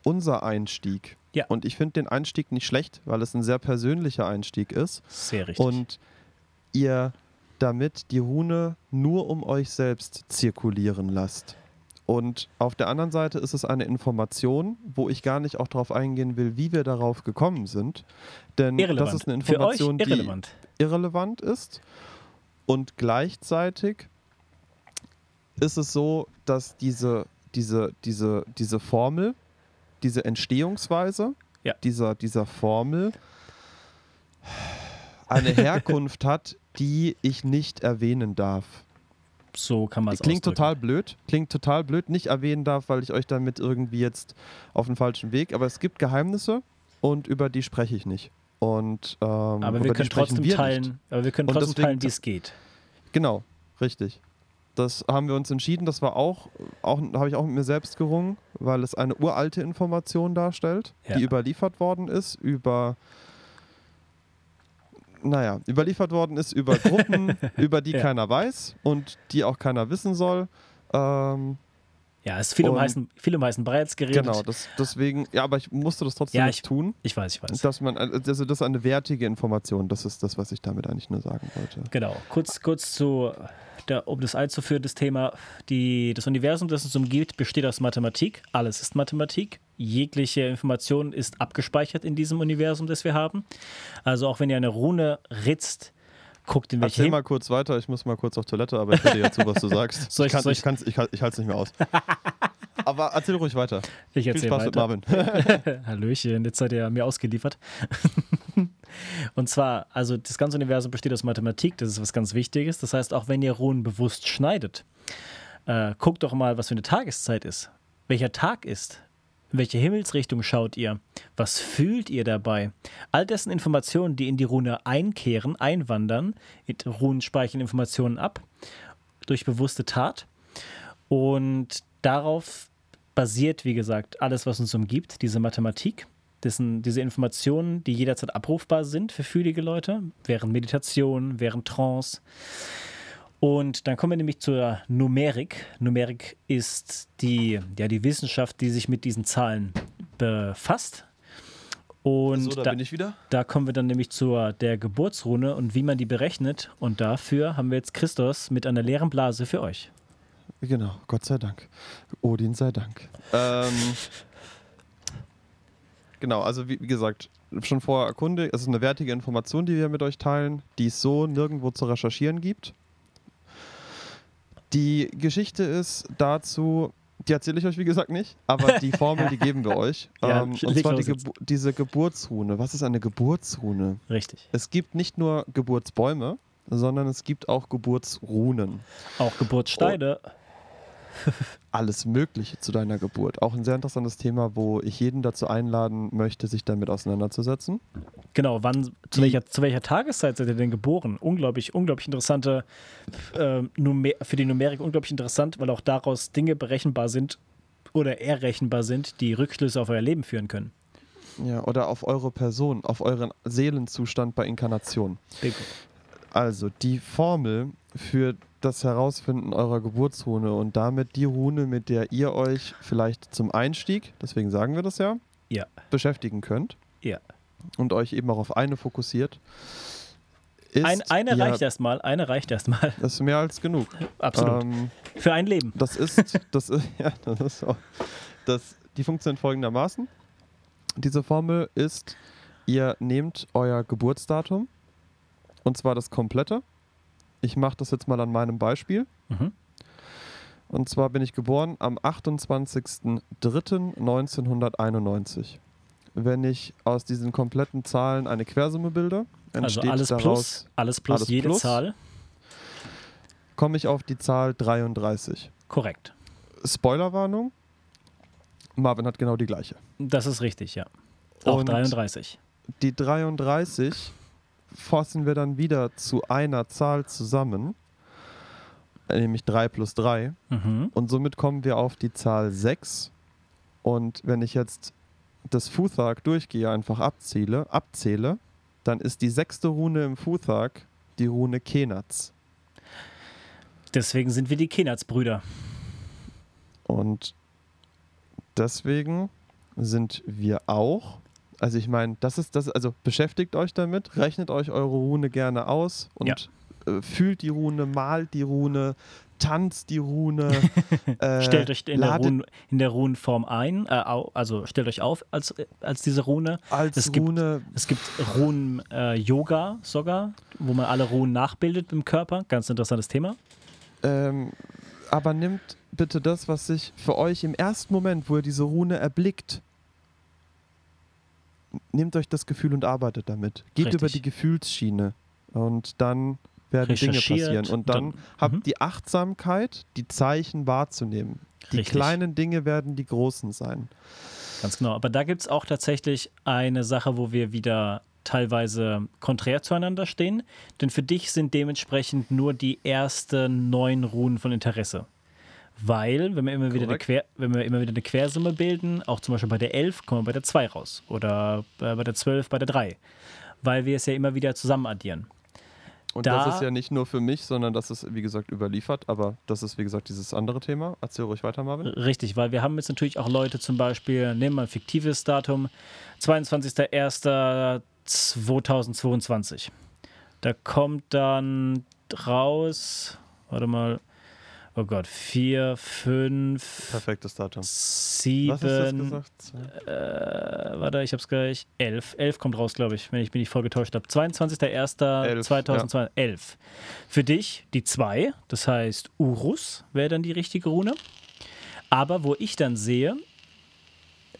unser Einstieg. Ja. Und ich finde den Einstieg nicht schlecht, weil es ein sehr persönlicher Einstieg ist. Sehr richtig. Und ihr damit die Rune nur um euch selbst zirkulieren lasst. Und auf der anderen Seite ist es eine Information, wo ich gar nicht auch darauf eingehen will, wie wir darauf gekommen sind. Denn irrelevant. das ist eine Information, die irrelevant ist. Und gleichzeitig ist es so, dass diese, diese, diese, diese Formel, diese Entstehungsweise ja. dieser, dieser Formel eine Herkunft hat, die ich nicht erwähnen darf. So kann man es Klingt ausdrücken. total blöd, klingt total blöd, nicht erwähnen darf, weil ich euch damit irgendwie jetzt auf den falschen Weg, aber es gibt Geheimnisse und über die spreche ich nicht. Und, ähm, aber, wir können trotzdem wir teilen, aber wir können trotzdem teilen, wie es geht. Genau, richtig. Das haben wir uns entschieden. Das war auch, auch habe ich auch mit mir selbst gerungen, weil es eine uralte Information darstellt, ja. die überliefert worden ist über naja, überliefert worden ist über Gruppen, <laughs> über die ja. keiner weiß und die auch keiner wissen soll. Ähm, ja, es ist viel um, heißen, viel um heißen Brei jetzt geredet. Genau, das, deswegen, ja, aber ich musste das trotzdem ja, ich, tun. Ich weiß, ich weiß. Dass man, also das ist eine wertige Information, das ist das, was ich damit eigentlich nur sagen wollte. Genau, kurz, kurz zu, der, um das einzuführen, das Thema, die, das Universum, das uns umgibt, besteht aus Mathematik. Alles ist Mathematik. Jegliche Information ist abgespeichert in diesem Universum, das wir haben. Also auch wenn ihr eine Rune ritzt, guckt in welche Erzähl mal kurz weiter, ich muss mal kurz auf Toilette, aber ich höre dir zu, was du sagst. <laughs> soll ich, ich, ich, ich, ich halte es nicht mehr aus. <laughs> aber erzähl ruhig weiter. Ich erzähl Viel Spaß weiter. mit Marvin. <laughs> Hallöchen, jetzt seid ihr mir ausgeliefert. Und zwar, also das ganze Universum besteht aus Mathematik, das ist was ganz Wichtiges. Das heißt, auch wenn ihr Runen bewusst schneidet, äh, guckt doch mal, was für eine Tageszeit ist. Welcher Tag ist. In welche Himmelsrichtung schaut ihr? Was fühlt ihr dabei? All dessen Informationen, die in die Rune einkehren, einwandern, Runen speichern Informationen ab durch bewusste Tat. Und darauf basiert, wie gesagt, alles, was uns umgibt, diese Mathematik, dessen, diese Informationen, die jederzeit abrufbar sind für fühlige Leute, während Meditation, während Trance. Und dann kommen wir nämlich zur Numerik. Numerik ist die, ja, die Wissenschaft, die sich mit diesen Zahlen befasst. Und so, da, da, bin ich wieder. Da kommen wir dann nämlich zur der Geburtsrune und wie man die berechnet. Und dafür haben wir jetzt Christos mit einer leeren Blase für euch. Genau, Gott sei Dank. Odin sei Dank. Ähm, genau, also wie, wie, gesagt, schon vorher erkundigt, es ist eine wertige Information, die wir mit euch teilen, die es so nirgendwo zu recherchieren gibt. Die Geschichte ist dazu, die erzähle ich euch wie gesagt nicht, aber die <laughs> Formel, die geben wir euch. ja, ähm, und zwar die Gebu diese Geburtsrune. Was ist eine Geburtsrune? Richtig. Es gibt nicht nur Geburtsbäume, sondern es gibt auch Geburtsrunen. Auch Geburtssteine. Oh. <laughs> alles Mögliche zu deiner Geburt. Auch ein sehr interessantes Thema, wo ich jeden dazu einladen möchte, sich damit auseinanderzusetzen. Genau, wann, zu welcher, zu welcher Tageszeit seid ihr denn geboren? Unglaublich, unglaublich interessante, äh, für die Numerik unglaublich interessant, weil auch daraus Dinge berechenbar sind oder errechenbar sind, die Rückschlüsse auf euer Leben führen können. Ja, oder auf eure Person, auf euren Seelenzustand bei Inkarnation. Bingo. Also, die Formel für das Herausfinden eurer Geburtsrune und damit die Rune, mit der ihr euch vielleicht zum Einstieg, deswegen sagen wir das ja, ja. beschäftigen könnt. Ja. Und euch eben auch auf eine fokussiert. Ein, eine reicht erstmal, eine reicht erstmal. Das ist mehr als genug. Absolut. Ähm, Für ein Leben. Das ist, das ist, <laughs> ja, das ist so. Das, die funktioniert folgendermaßen. Diese Formel ist, ihr nehmt euer Geburtsdatum und zwar das komplette. Ich mache das jetzt mal an meinem Beispiel. Mhm. Und zwar bin ich geboren am 28.03.1991. Wenn ich aus diesen kompletten Zahlen eine Quersumme bilde, also alles daraus plus, alles plus alles jede plus, Zahl, komme ich auf die Zahl 33. Korrekt. Spoilerwarnung, Marvin hat genau die gleiche. Das ist richtig, ja. Auch Und 33. Die 33 fassen wir dann wieder zu einer Zahl zusammen, nämlich 3 plus 3. Mhm. Und somit kommen wir auf die Zahl 6. Und wenn ich jetzt das Futhag durchgehe, einfach abzähle, abzähle, dann ist die sechste Rune im Futhag die Rune Kenats. Deswegen sind wir die Kenats-Brüder. Und deswegen sind wir auch also ich meine, das ist das, also beschäftigt euch damit, rechnet euch eure Rune gerne aus und ja. äh, fühlt die Rune, malt die Rune, tanzt die Rune. <laughs> Äh, stellt euch in der, Rune, in der Runenform ein, äh, also stellt euch auf als, als diese Rune. Als es Rune. Gibt, es gibt Runen-Yoga äh, sogar, wo man alle Runen nachbildet im Körper. Ganz interessantes Thema. Ähm, aber nimmt bitte das, was sich für euch im ersten Moment, wo ihr diese Rune erblickt, nehmt euch das Gefühl und arbeitet damit. Geht Richtig. über die Gefühlsschiene und dann werden Dinge passieren. Und dann, dann habt mhm. die Achtsamkeit, die Zeichen wahrzunehmen. Die Richtig. kleinen Dinge werden die großen sein. Ganz genau. Aber da gibt es auch tatsächlich eine Sache, wo wir wieder teilweise konträr zueinander stehen. Denn für dich sind dementsprechend nur die ersten neun Runen von Interesse. Weil, wenn wir, immer wieder eine Quer, wenn wir immer wieder eine Quersumme bilden, auch zum Beispiel bei der 11, kommen wir bei der 2 raus. Oder äh, bei der 12 bei der 3. Weil wir es ja immer wieder zusammen addieren. Und da, das ist ja nicht nur für mich, sondern das ist, wie gesagt, überliefert. Aber das ist, wie gesagt, dieses andere Thema. Erzähl ruhig weiter, Marvin. Richtig, weil wir haben jetzt natürlich auch Leute zum Beispiel, nehmen wir ein fiktives Datum, 22.01.2022. Da kommt dann raus, warte mal, oh Gott, vier, fünf. Perfektes Datum. Sieben. Was hast du gesagt? Äh, warte, ich hab's gleich. Elf. Elf kommt raus, glaube ich, wenn ich mich nicht voll getäuscht habe. 22.01.2002. Ja. Elf. Für dich die zwei, das heißt Urus wäre dann die richtige Rune. Aber wo ich dann sehe,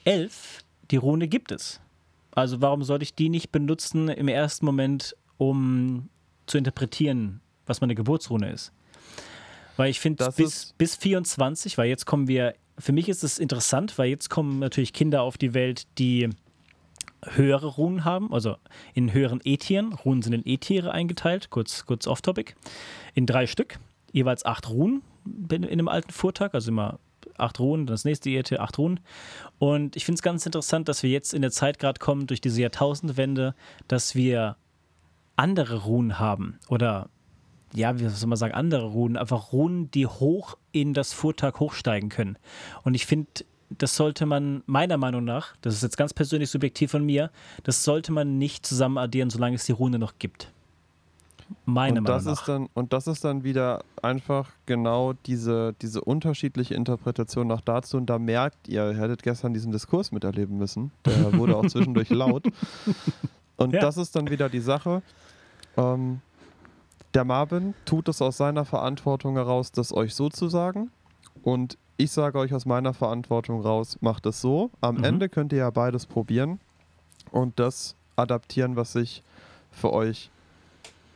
elf, die Rune gibt es. Also warum sollte ich die nicht benutzen im ersten Moment, um zu interpretieren, was meine Geburtsrune ist? Weil ich finde, bis, bis 24, weil jetzt kommen wir, für mich ist es interessant, weil jetzt kommen natürlich Kinder auf die Welt, die höhere Runen haben, also in höheren E-Tieren. Runen sind in E-Tiere eingeteilt, kurz, kurz off-topic, in drei Stück, jeweils acht Runen in einem alten Vortag, also immer acht Runen, das nächste E-Tier acht Runen. Und ich finde es ganz interessant, dass wir jetzt in der Zeit gerade kommen, durch diese Jahrtausendwende, dass wir andere Runen haben oder ja, wie soll man sagen, andere Runen, einfach Runen, die hoch in das Vortag hochsteigen können. Und ich finde, das sollte man meiner Meinung nach, das ist jetzt ganz persönlich subjektiv von mir, das sollte man nicht zusammen addieren, solange es die Rune noch gibt. Meine und das Meinung nach. Dann, und das ist dann wieder einfach genau diese, diese unterschiedliche Interpretation nach dazu. Und da merkt ihr, ihr hättet gestern diesen Diskurs miterleben müssen. Der wurde auch <laughs> zwischendurch laut. Und ja. das ist dann wieder die Sache. Ähm, der Marvin tut es aus seiner Verantwortung heraus, das euch so zu sagen. Und ich sage euch aus meiner Verantwortung raus, macht es so. Am mhm. Ende könnt ihr ja beides probieren und das adaptieren, was sich für euch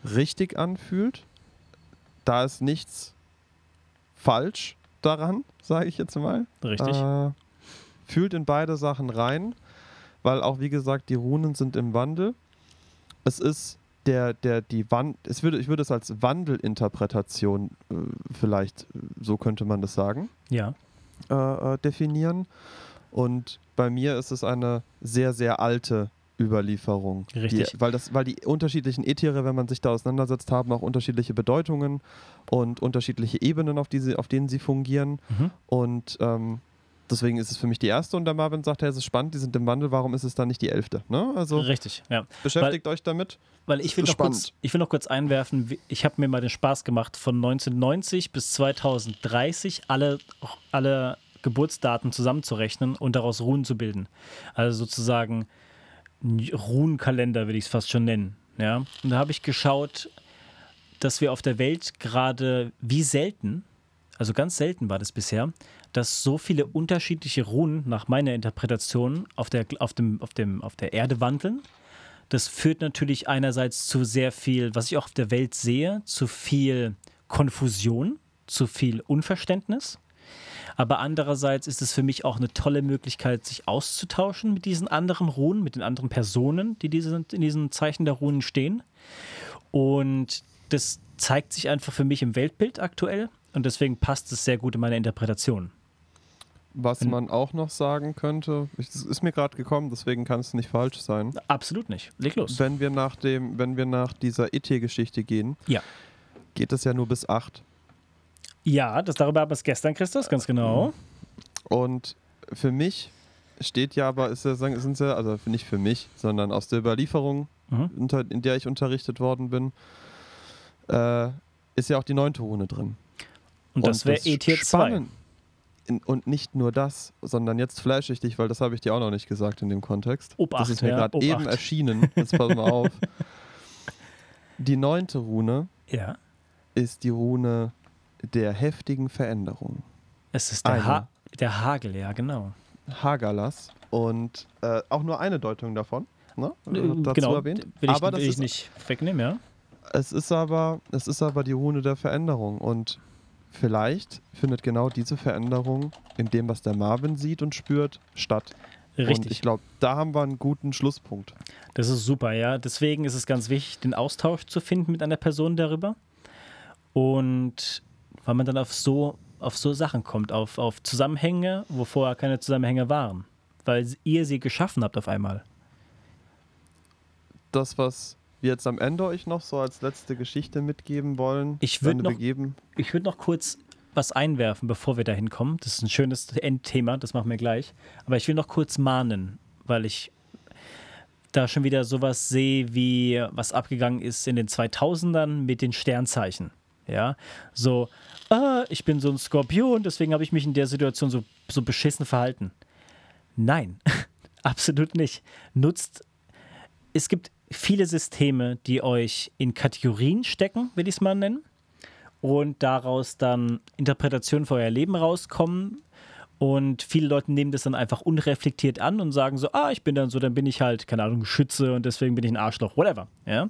richtig anfühlt. Da ist nichts falsch daran, sage ich jetzt mal. Richtig. Äh, fühlt in beide Sachen rein, weil auch wie gesagt, die Runen sind im Wandel. Es ist der, der, die Wand, es würde, ich würde es als Wandelinterpretation äh, vielleicht, äh, so könnte man das sagen, ja. Äh, äh, definieren. Und bei mir ist es eine sehr, sehr alte Überlieferung. Richtig. Die, weil, das, weil die unterschiedlichen Äthere, wenn man sich da auseinandersetzt, haben auch unterschiedliche Bedeutungen und unterschiedliche Ebenen, auf, die sie, auf denen sie fungieren. Mhm. Und ähm, Deswegen ist es für mich die erste und der Marvin sagt, hey, es ist spannend, die sind im Wandel, warum ist es dann nicht die elfte? Ne? Also Richtig, ja. Beschäftigt weil, euch damit. Weil ich will, noch kurz, ich will noch kurz einwerfen, ich habe mir mal den Spaß gemacht, von 1990 bis 2030 alle, alle Geburtsdaten zusammenzurechnen und daraus Runen zu bilden. Also sozusagen Runenkalender, will ich es fast schon nennen. Ja? Und da habe ich geschaut, dass wir auf der Welt gerade wie selten, also ganz selten war das bisher, dass so viele unterschiedliche Runen nach meiner Interpretation auf der, auf dem, auf dem, auf der Erde wandeln. Das führt natürlich einerseits zu sehr viel, was ich auch auf der Welt sehe, zu viel Konfusion, zu viel Unverständnis. Aber andererseits ist es für mich auch eine tolle Möglichkeit, sich auszutauschen mit diesen anderen Runen, mit den anderen Personen, die diese, in diesen Zeichen der Runen stehen. Und das zeigt sich einfach für mich im Weltbild aktuell und deswegen passt es sehr gut in meine Interpretation. Was man auch noch sagen könnte, das ist mir gerade gekommen, deswegen kann es nicht falsch sein. Absolut nicht. Leg los. Wenn wir nach dem, wenn wir nach dieser ET-Geschichte gehen, ja. geht es ja nur bis 8. Ja, das darüber haben wir es gestern, Christus, ganz genau. Und für mich steht ja aber, ist ja, sind ja, also nicht für mich, sondern aus der Überlieferung, mhm. in der ich unterrichtet worden bin, äh, ist ja auch die neunte Rune drin. Und das wäre E-Tier 2. Und nicht nur das, sondern jetzt flash ich dich, weil das habe ich dir auch noch nicht gesagt in dem Kontext. Obacht, das ist mir ja, gerade eben erschienen. Jetzt pass mal auf. <laughs> Die neunte Rune ja. ist die Rune der heftigen Veränderung. Es ist der, ha der Hagel, ja, genau. Hagalas. Und äh, auch nur eine Deutung davon. Ne? Äh, dazu genau, erwähnt. Will ich, aber will ich nicht wegnehmen, ja. Es ist aber, es ist aber die Rune der Veränderung und vielleicht findet genau diese Veränderung in dem, was der Marvin sieht und spürt, statt. Richtig. Und ich glaube, da haben wir einen guten Schlusspunkt. Das ist super, ja. Deswegen ist es ganz wichtig, den Austausch zu finden mit einer Person darüber. Und weil man dann auf so, auf so Sachen kommt, auf, auf Zusammenhänge, wo vorher keine Zusammenhänge waren. Weil ihr sie geschaffen habt auf einmal. Das, was wir jetzt am Ende euch noch so als letzte Geschichte mitgeben wollen. Ich würde noch, würd noch kurz was einwerfen, bevor wir da hinkommen. Das ist ein schönes Endthema, das machen wir gleich. Aber ich will noch kurz mahnen, weil ich da schon wieder sowas sehe, wie was abgegangen ist in den 2000ern mit den Sternzeichen. Ja, so, ah, ich bin so ein Skorpion, deswegen habe ich mich in der Situation so, so beschissen verhalten. Nein, <laughs> absolut nicht. Nutzt, es gibt viele Systeme, die euch in Kategorien stecken, will ich es mal nennen, und daraus dann Interpretationen für euer Leben rauskommen. Und viele Leute nehmen das dann einfach unreflektiert an und sagen so, ah, ich bin dann so, dann bin ich halt, keine Ahnung, Schütze und deswegen bin ich ein Arschloch, whatever. Ja?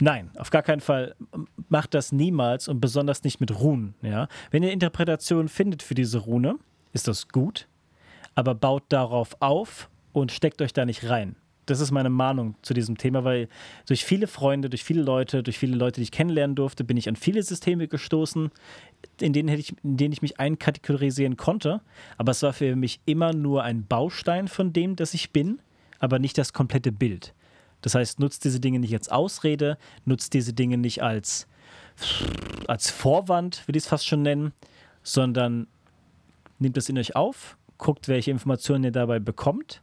Nein, auf gar keinen Fall. Macht das niemals und besonders nicht mit Runen. Ja? Wenn ihr Interpretationen findet für diese Rune, ist das gut, aber baut darauf auf und steckt euch da nicht rein das ist meine Mahnung zu diesem Thema, weil durch viele Freunde, durch viele Leute, durch viele Leute, die ich kennenlernen durfte, bin ich an viele Systeme gestoßen, in denen, ich, in denen ich mich einkategorisieren konnte. Aber es war für mich immer nur ein Baustein von dem, das ich bin, aber nicht das komplette Bild. Das heißt, nutzt diese Dinge nicht als Ausrede, nutzt diese Dinge nicht als, als Vorwand, will ich es fast schon nennen, sondern nehmt es in euch auf, guckt, welche Informationen ihr dabei bekommt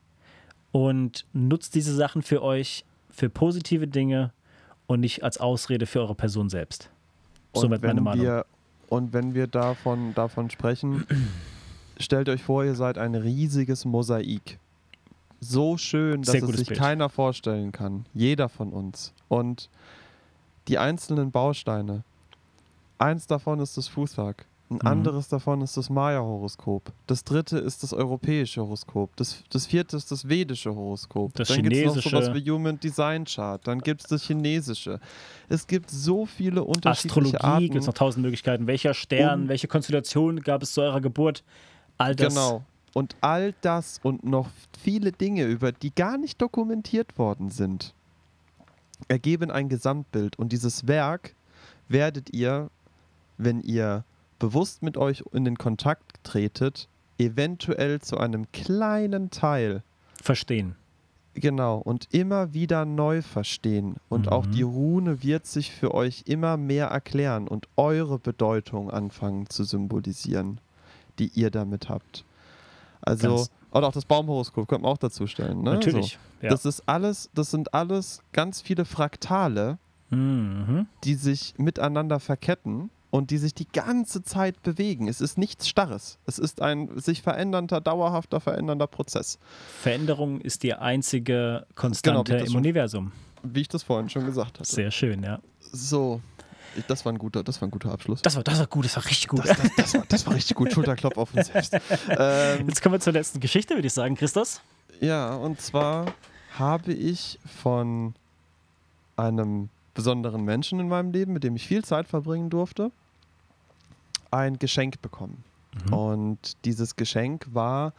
und nutzt diese Sachen für euch, für positive Dinge und nicht als Ausrede für eure Person selbst. Soweit meine Meinung. Wir, und wenn wir davon, davon sprechen, stellt euch vor, ihr seid ein riesiges Mosaik. So schön, dass es sich Bild. keiner vorstellen kann. Jeder von uns. Und die einzelnen Bausteine. Eins davon ist das Fußwerk. Ein mhm. anderes davon ist das Maya-Horoskop. Das dritte ist das europäische Horoskop. Das, das vierte ist das vedische Horoskop. Das Dann gibt es noch sowas wie Human Design Chart. Dann gibt es das chinesische. Es gibt so viele unterschiedliche Astrologie Arten. gibt es noch tausend Möglichkeiten. Welcher Stern, um, welche Konstellation gab es zu eurer Geburt? All das. Genau. Und all das und noch viele Dinge, über die gar nicht dokumentiert worden sind, ergeben ein Gesamtbild. Und dieses Werk werdet ihr, wenn ihr bewusst mit euch in den Kontakt tretet, eventuell zu einem kleinen Teil verstehen. Genau, und immer wieder neu verstehen. Und mhm. auch die Rune wird sich für euch immer mehr erklären und eure Bedeutung anfangen zu symbolisieren, die ihr damit habt. Also, Ganz oder auch das Baumhoroskop könnte man auch dazu stellen. Ne? Natürlich. So. Ja. Das ist alles, das sind alles ganz viele Fraktale, mhm. die sich miteinander verketten und die sich die ganze Zeit bewegen. Es ist nichts Starres. Es ist ein sich verändernder, dauerhafter verändernder Prozess. Veränderung ist die einzige Konstante genau, im schon, Universum. Wie ich das vorhin schon gesagt habe. Sehr schön, ja. So, das war ein guter, das war ein guter Abschluss. Das war, das war gut, das war richtig gut. Das, das, das, war, das war, richtig gut. Schulterklopf auf uns selbst. <laughs> Ähm, Jetzt kommen wir zur letzten Geschichte, würde ich sagen, Christos. Ja, und zwar habe ich von einem besonderen Menschen in meinem Leben, mit dem ich viel Zeit verbringen durfte, ein Geschenk bekommen. Mhm. Und dieses Geschenk war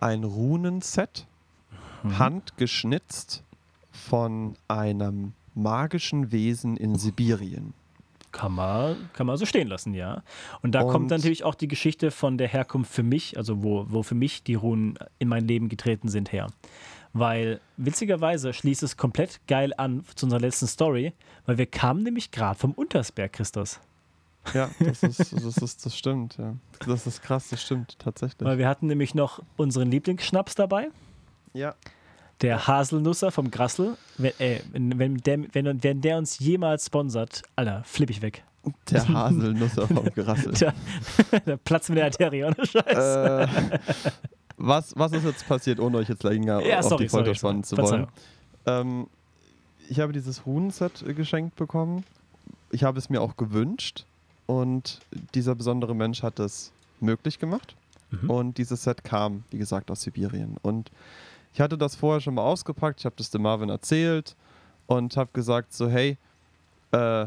ein Runenset, mhm. handgeschnitzt von einem magischen Wesen in Sibirien. Kann man, kann man so stehen lassen, ja. Und da und kommt natürlich auch die Geschichte von der Herkunft für mich, also wo, wo für mich die Runen in mein Leben getreten sind, her. Weil witzigerweise schließt es komplett geil an zu unserer letzten Story, weil wir kamen nämlich gerade vom Untersberg, Christus. Ja, das, ist, das, ist, das stimmt, ja. Das ist krass, das stimmt tatsächlich. Weil wir hatten nämlich noch unseren Lieblingsschnaps dabei. Ja. Der Haselnusser vom Grassel. Wenn, äh, wenn, der, wenn, wenn der uns jemals sponsert, Alter, flipp ich weg. Der Haselnusser vom Grassel. <laughs> der, der Platz mit der Arterie, ohne Scheiß. Äh, was, was ist jetzt passiert, ohne euch jetzt länger ja, auf sorry, die Folter spannen zu wollen? Ähm, ich habe dieses Runenset geschenkt bekommen. Ich habe es mir auch gewünscht. Und dieser besondere Mensch hat es möglich gemacht. Mhm. Und dieses Set kam, wie gesagt, aus Sibirien. Und ich hatte das vorher schon mal ausgepackt. Ich habe das dem Marvin erzählt und habe gesagt so, hey, äh,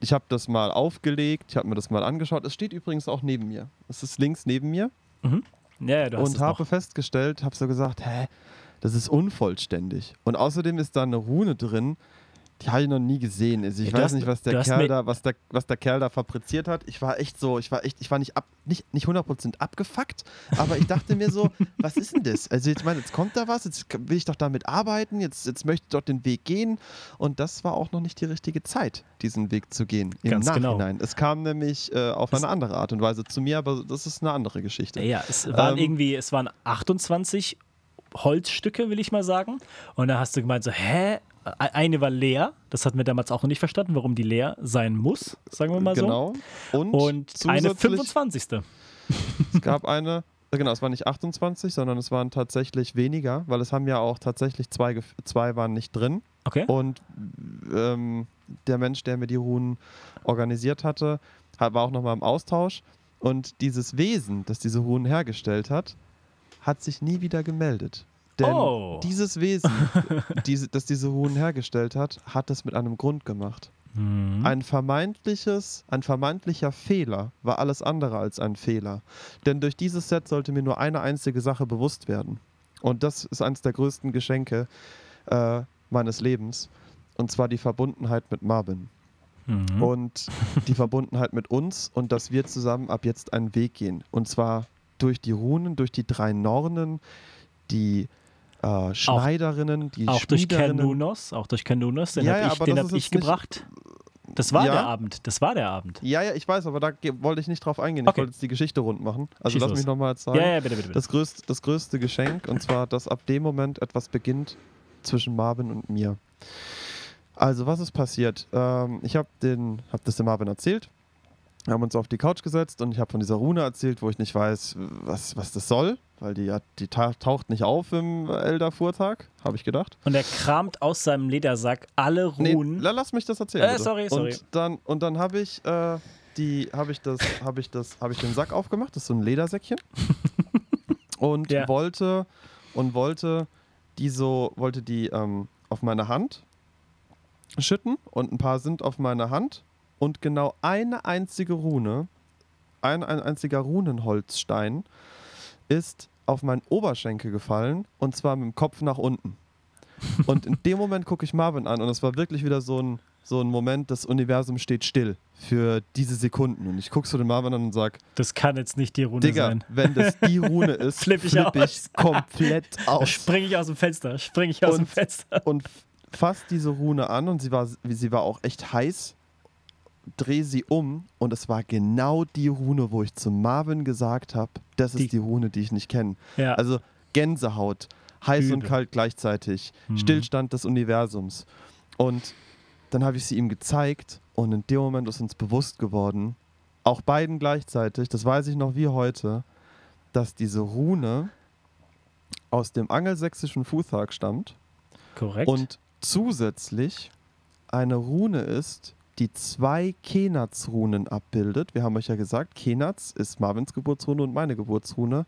ich habe das mal aufgelegt, ich habe mir das mal angeschaut. Es steht übrigens auch neben mir. Es ist links neben mir. Mhm. Ja, ja, du hast und habe noch. festgestellt, habe so gesagt, hä, das ist unvollständig. Und außerdem ist da eine Rune drin, die habe ich noch nie gesehen. Also ich ja, weiß hast, nicht, was der Kerl da, was der, was der Kerl da fabriziert hat. Ich war echt so, ich war echt, ich war nicht ab, nicht, nicht 100% abgefuckt, aber ich dachte mir so, <laughs> was ist denn das? Also ich meine, jetzt kommt da was, jetzt will ich doch damit arbeiten, jetzt, jetzt möchte ich doch den Weg gehen. Und das war auch noch nicht die richtige Zeit, diesen Weg zu gehen. Im Ganz genau. Nachhinein. Genau. Es kam nämlich äh, auf eine andere Art und Weise zu mir, aber das ist eine andere Geschichte. Ja, es waren ähm, irgendwie, es waren 28 Holzstücke, will ich mal sagen. Und da hast du gemeint so, hä? eine war leer, das hatten wir damals auch noch nicht verstanden, warum die leer sein muss, sagen wir mal genau. so. Genau. Und, Und eine 25. Es gab eine, genau, es waren nicht 28, sondern es waren tatsächlich weniger, weil es haben ja auch tatsächlich zwei, zwei waren nicht drin. Okay. Und ähm, der Mensch, der mir die Runen organisiert hatte, war auch nochmal im Austausch. Und dieses Wesen, das diese Runen hergestellt hat, hat sich nie wieder gemeldet. Denn oh. dieses Wesen, <laughs> diese, das diese Runen hergestellt hat, hat es mit einem Grund gemacht. Mhm. Ein vermeintliches, ein vermeintlicher Fehler war alles andere als ein Fehler. Denn durch dieses Set sollte mir nur eine einzige Sache bewusst werden. Und das ist eines der größten Geschenke äh, meines Lebens. Und zwar die Verbundenheit mit Marvin. Mhm. Und die Verbundenheit mit uns und dass wir zusammen ab jetzt einen Weg gehen. Und zwar durch die Runen, durch die drei Nornen, die äh, Schneiderinnen, die Auch durch Canunos, auch durch Canunos, den ja, habe ich, hab ich gebracht. Das war ja. der Abend, das war der Abend. Ja, ja, ich weiß, aber da wollte ich nicht drauf eingehen. Okay. Ich wollte jetzt die Geschichte rund machen. Also Schieß lass los. mich nochmal sagen. Ja, ja, bitte, bitte, bitte. Das, größte, das größte Geschenk, und zwar, dass ab dem Moment etwas beginnt zwischen Marvin und mir. Also, was ist passiert? Ähm, ich habe hab das dem Marvin erzählt. Wir haben uns auf die Couch gesetzt und ich habe von dieser Rune erzählt, wo ich nicht weiß, was, was das soll, weil die, die taucht nicht auf im Elder-Fuhrtag, habe ich gedacht. Und er kramt aus seinem Ledersack alle Runen. Nee, lass mich das erzählen. Äh, sorry, sorry. Und dann, und dann habe ich, äh, die, habe ich das, habe ich das, habe ich den Sack aufgemacht, das ist so ein Ledersäckchen. <laughs> und ja. wollte, und wollte die so, wollte die ähm, auf meine Hand schütten und ein paar sind auf meine Hand und genau eine einzige Rune, ein, ein einziger Runenholzstein ist auf meinen Oberschenkel gefallen und zwar mit dem Kopf nach unten. <laughs> Und in dem Moment gucke ich Marvin an und es war wirklich wieder so ein, so ein Moment, das Universum steht still für diese Sekunden. Und ich gucke so den Marvin an und sage: Das kann jetzt nicht die Rune Digga, sein. wenn das die Rune <laughs> ist, flippe ich, flipp ich komplett <laughs> aus. Springe ich aus dem Fenster, springe ich aus und, dem Fenster. Und fasse diese Rune an und sie war, sie war auch echt heiß drehe sie um und es war genau die Rune, wo ich zu Marvin gesagt habe, das ist die, die Rune, die ich nicht kenne. Ja. Also Gänsehaut, heiß Übel. und kalt gleichzeitig, mhm. Stillstand des Universums. Und dann habe ich sie ihm gezeigt Und in dem Moment ist uns bewusst geworden, auch beiden gleichzeitig, das weiß ich noch wie heute, dass diese Rune aus dem angelsächsischen Futhag stammt. Korrekt. Und zusätzlich eine Rune ist, die zwei Kenats-Runen abbildet. Wir haben euch ja gesagt, Kenats ist Marvins Geburtsrune und meine Geburtsrune,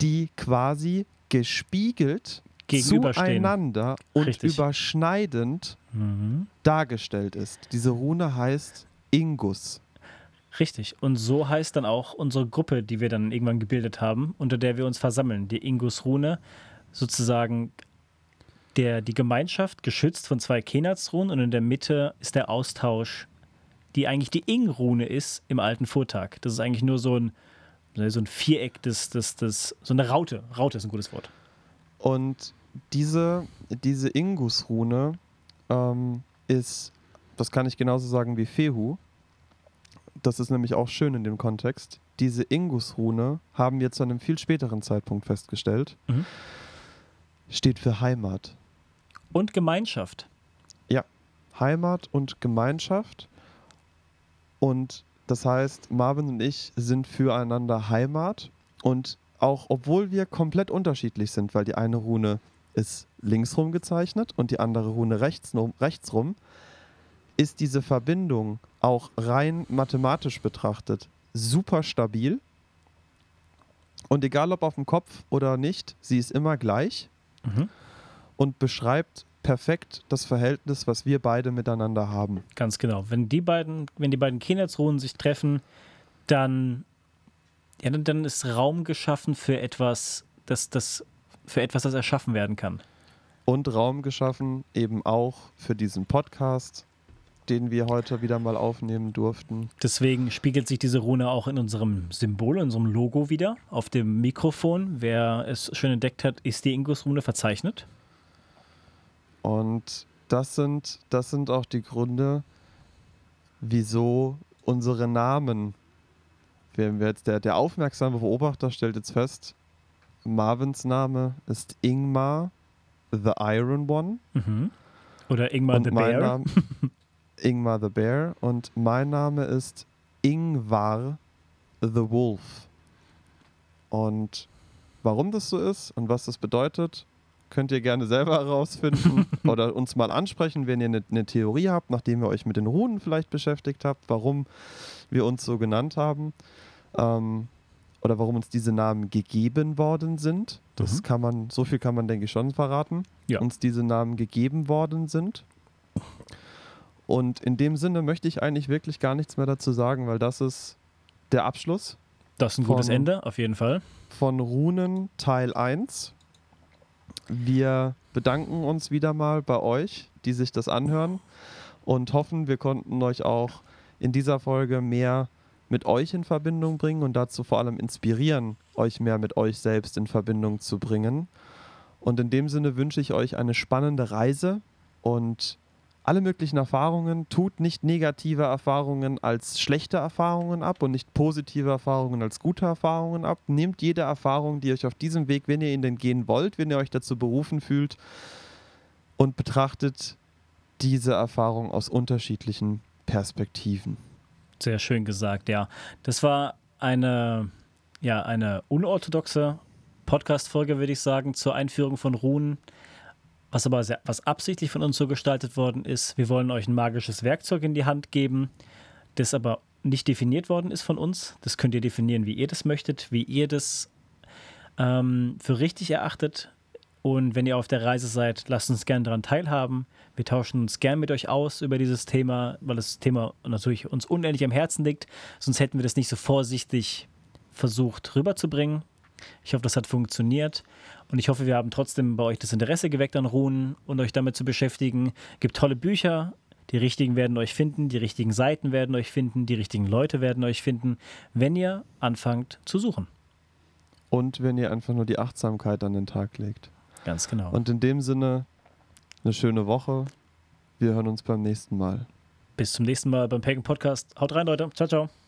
die quasi gespiegelt zueinander und Richtig. überschneidend mhm. dargestellt ist. Diese Rune heißt Ingus. Richtig. Und so heißt dann auch unsere Gruppe, die wir dann irgendwann gebildet haben, unter der wir uns versammeln. Die Ingus-Rune, sozusagen der, die Gemeinschaft, geschützt von zwei Kenats-Runen und in der Mitte ist der Austausch, die eigentlich die Ing-Rune ist im alten Vortag. Das ist eigentlich nur so ein, so ein Viereck, das, das, das, so eine Raute. Raute ist ein gutes Wort. Und diese, diese Ingus-Rune ähm, ist, das kann ich genauso sagen wie Fehu. Das ist nämlich auch schön in dem Kontext. Diese Ingus-Rune haben wir zu einem viel späteren Zeitpunkt festgestellt. Mhm. Steht für Heimat. Und Gemeinschaft. Ja, Heimat und Gemeinschaft. Und das heißt, Marvin und ich sind füreinander Heimat. Und auch obwohl wir komplett unterschiedlich sind, weil die eine Rune ist linksrum gezeichnet und die andere Rune rechts, rechtsrum, ist diese Verbindung auch rein mathematisch betrachtet super stabil. Und egal ob auf dem Kopf oder nicht, sie ist immer gleich mhm. Und beschreibt perfekt das Verhältnis, was wir beide miteinander haben. Ganz genau. Wenn die beiden, wenn die beiden Kindheitsruhen sich treffen, dann, ja, dann, dann ist Raum geschaffen für etwas, das, das, für etwas, das erschaffen werden kann. Und Raum geschaffen eben auch für diesen Podcast, den wir heute wieder mal aufnehmen durften. Deswegen spiegelt sich diese Rune auch in unserem Symbol, in unserem Logo wieder. Auf dem Mikrofon, wer es schon entdeckt hat, ist die Ingus-Rune verzeichnet. Und das sind, das sind auch die Gründe, wieso unsere Namen, wenn wir jetzt der, der aufmerksame Beobachter stellt jetzt fest, Marvins Name ist Ingmar, the Iron One. Mhm. Oder Ingmar the Bear. Name, <laughs> Ingmar the Bear und mein Name ist Ingvar the Wolf. Und warum das so ist und was das bedeutet, könnt ihr gerne selber herausfinden <laughs> oder uns mal ansprechen, wenn ihr eine, eine, Theorie habt, nachdem ihr euch mit den Runen vielleicht beschäftigt habt, warum wir uns so genannt haben ähm, oder warum uns diese Namen gegeben worden sind. Das mhm. kann man, so viel kann man, denke ich, schon verraten. Ja. Uns diese Namen gegeben worden sind. Und in dem Sinne möchte ich eigentlich wirklich gar nichts mehr dazu sagen, weil das ist der Abschluss. Das ist ein von, gutes Ende, auf jeden Fall. Von Runen Teil 1. Wir bedanken uns wieder mal bei euch, die sich das anhören und hoffen, wir konnten euch auch in dieser Folge mehr mit euch in Verbindung bringen und dazu vor allem inspirieren, euch mehr mit euch selbst in Verbindung zu bringen. Und in dem Sinne wünsche ich euch eine spannende Reise und alle möglichen Erfahrungen, tut nicht negative Erfahrungen als schlechte Erfahrungen ab und nicht positive Erfahrungen als gute Erfahrungen ab. Nehmt jede Erfahrung, die euch auf diesem Weg, wenn ihr ihn denn gehen wollt, wenn ihr euch dazu berufen fühlt, und betrachtet diese Erfahrung aus unterschiedlichen Perspektiven. Sehr schön gesagt, ja. Das war eine, ja, eine unorthodoxe Podcast-Folge, würde ich sagen, zur Einführung von Runen. Was aber sehr, was absichtlich von uns so gestaltet worden ist, wir wollen euch ein magisches Werkzeug in die Hand geben, das aber nicht definiert worden ist von uns. Das könnt ihr definieren, wie ihr das möchtet, wie ihr das ähm, für richtig erachtet. Und wenn ihr auf der Reise seid, lasst uns gerne daran teilhaben. Wir tauschen uns gern mit euch aus über dieses Thema, weil das Thema natürlich uns unendlich am Herzen liegt. Sonst hätten wir das nicht so vorsichtig versucht rüberzubringen. Ich hoffe, das hat funktioniert. Und ich hoffe, wir haben trotzdem bei euch das Interesse geweckt an Runen und euch damit zu beschäftigen. Es gibt tolle Bücher. Die richtigen werden euch finden, die richtigen Seiten werden euch finden, die richtigen Leute werden euch finden, wenn ihr anfangt zu suchen. Und wenn ihr einfach nur die Achtsamkeit an den Tag legt. Ganz genau. Und in dem Sinne, eine schöne Woche. Wir hören uns beim nächsten Mal. Bis zum nächsten Mal beim Pagan Podcast. Haut rein, Leute. Ciao, ciao.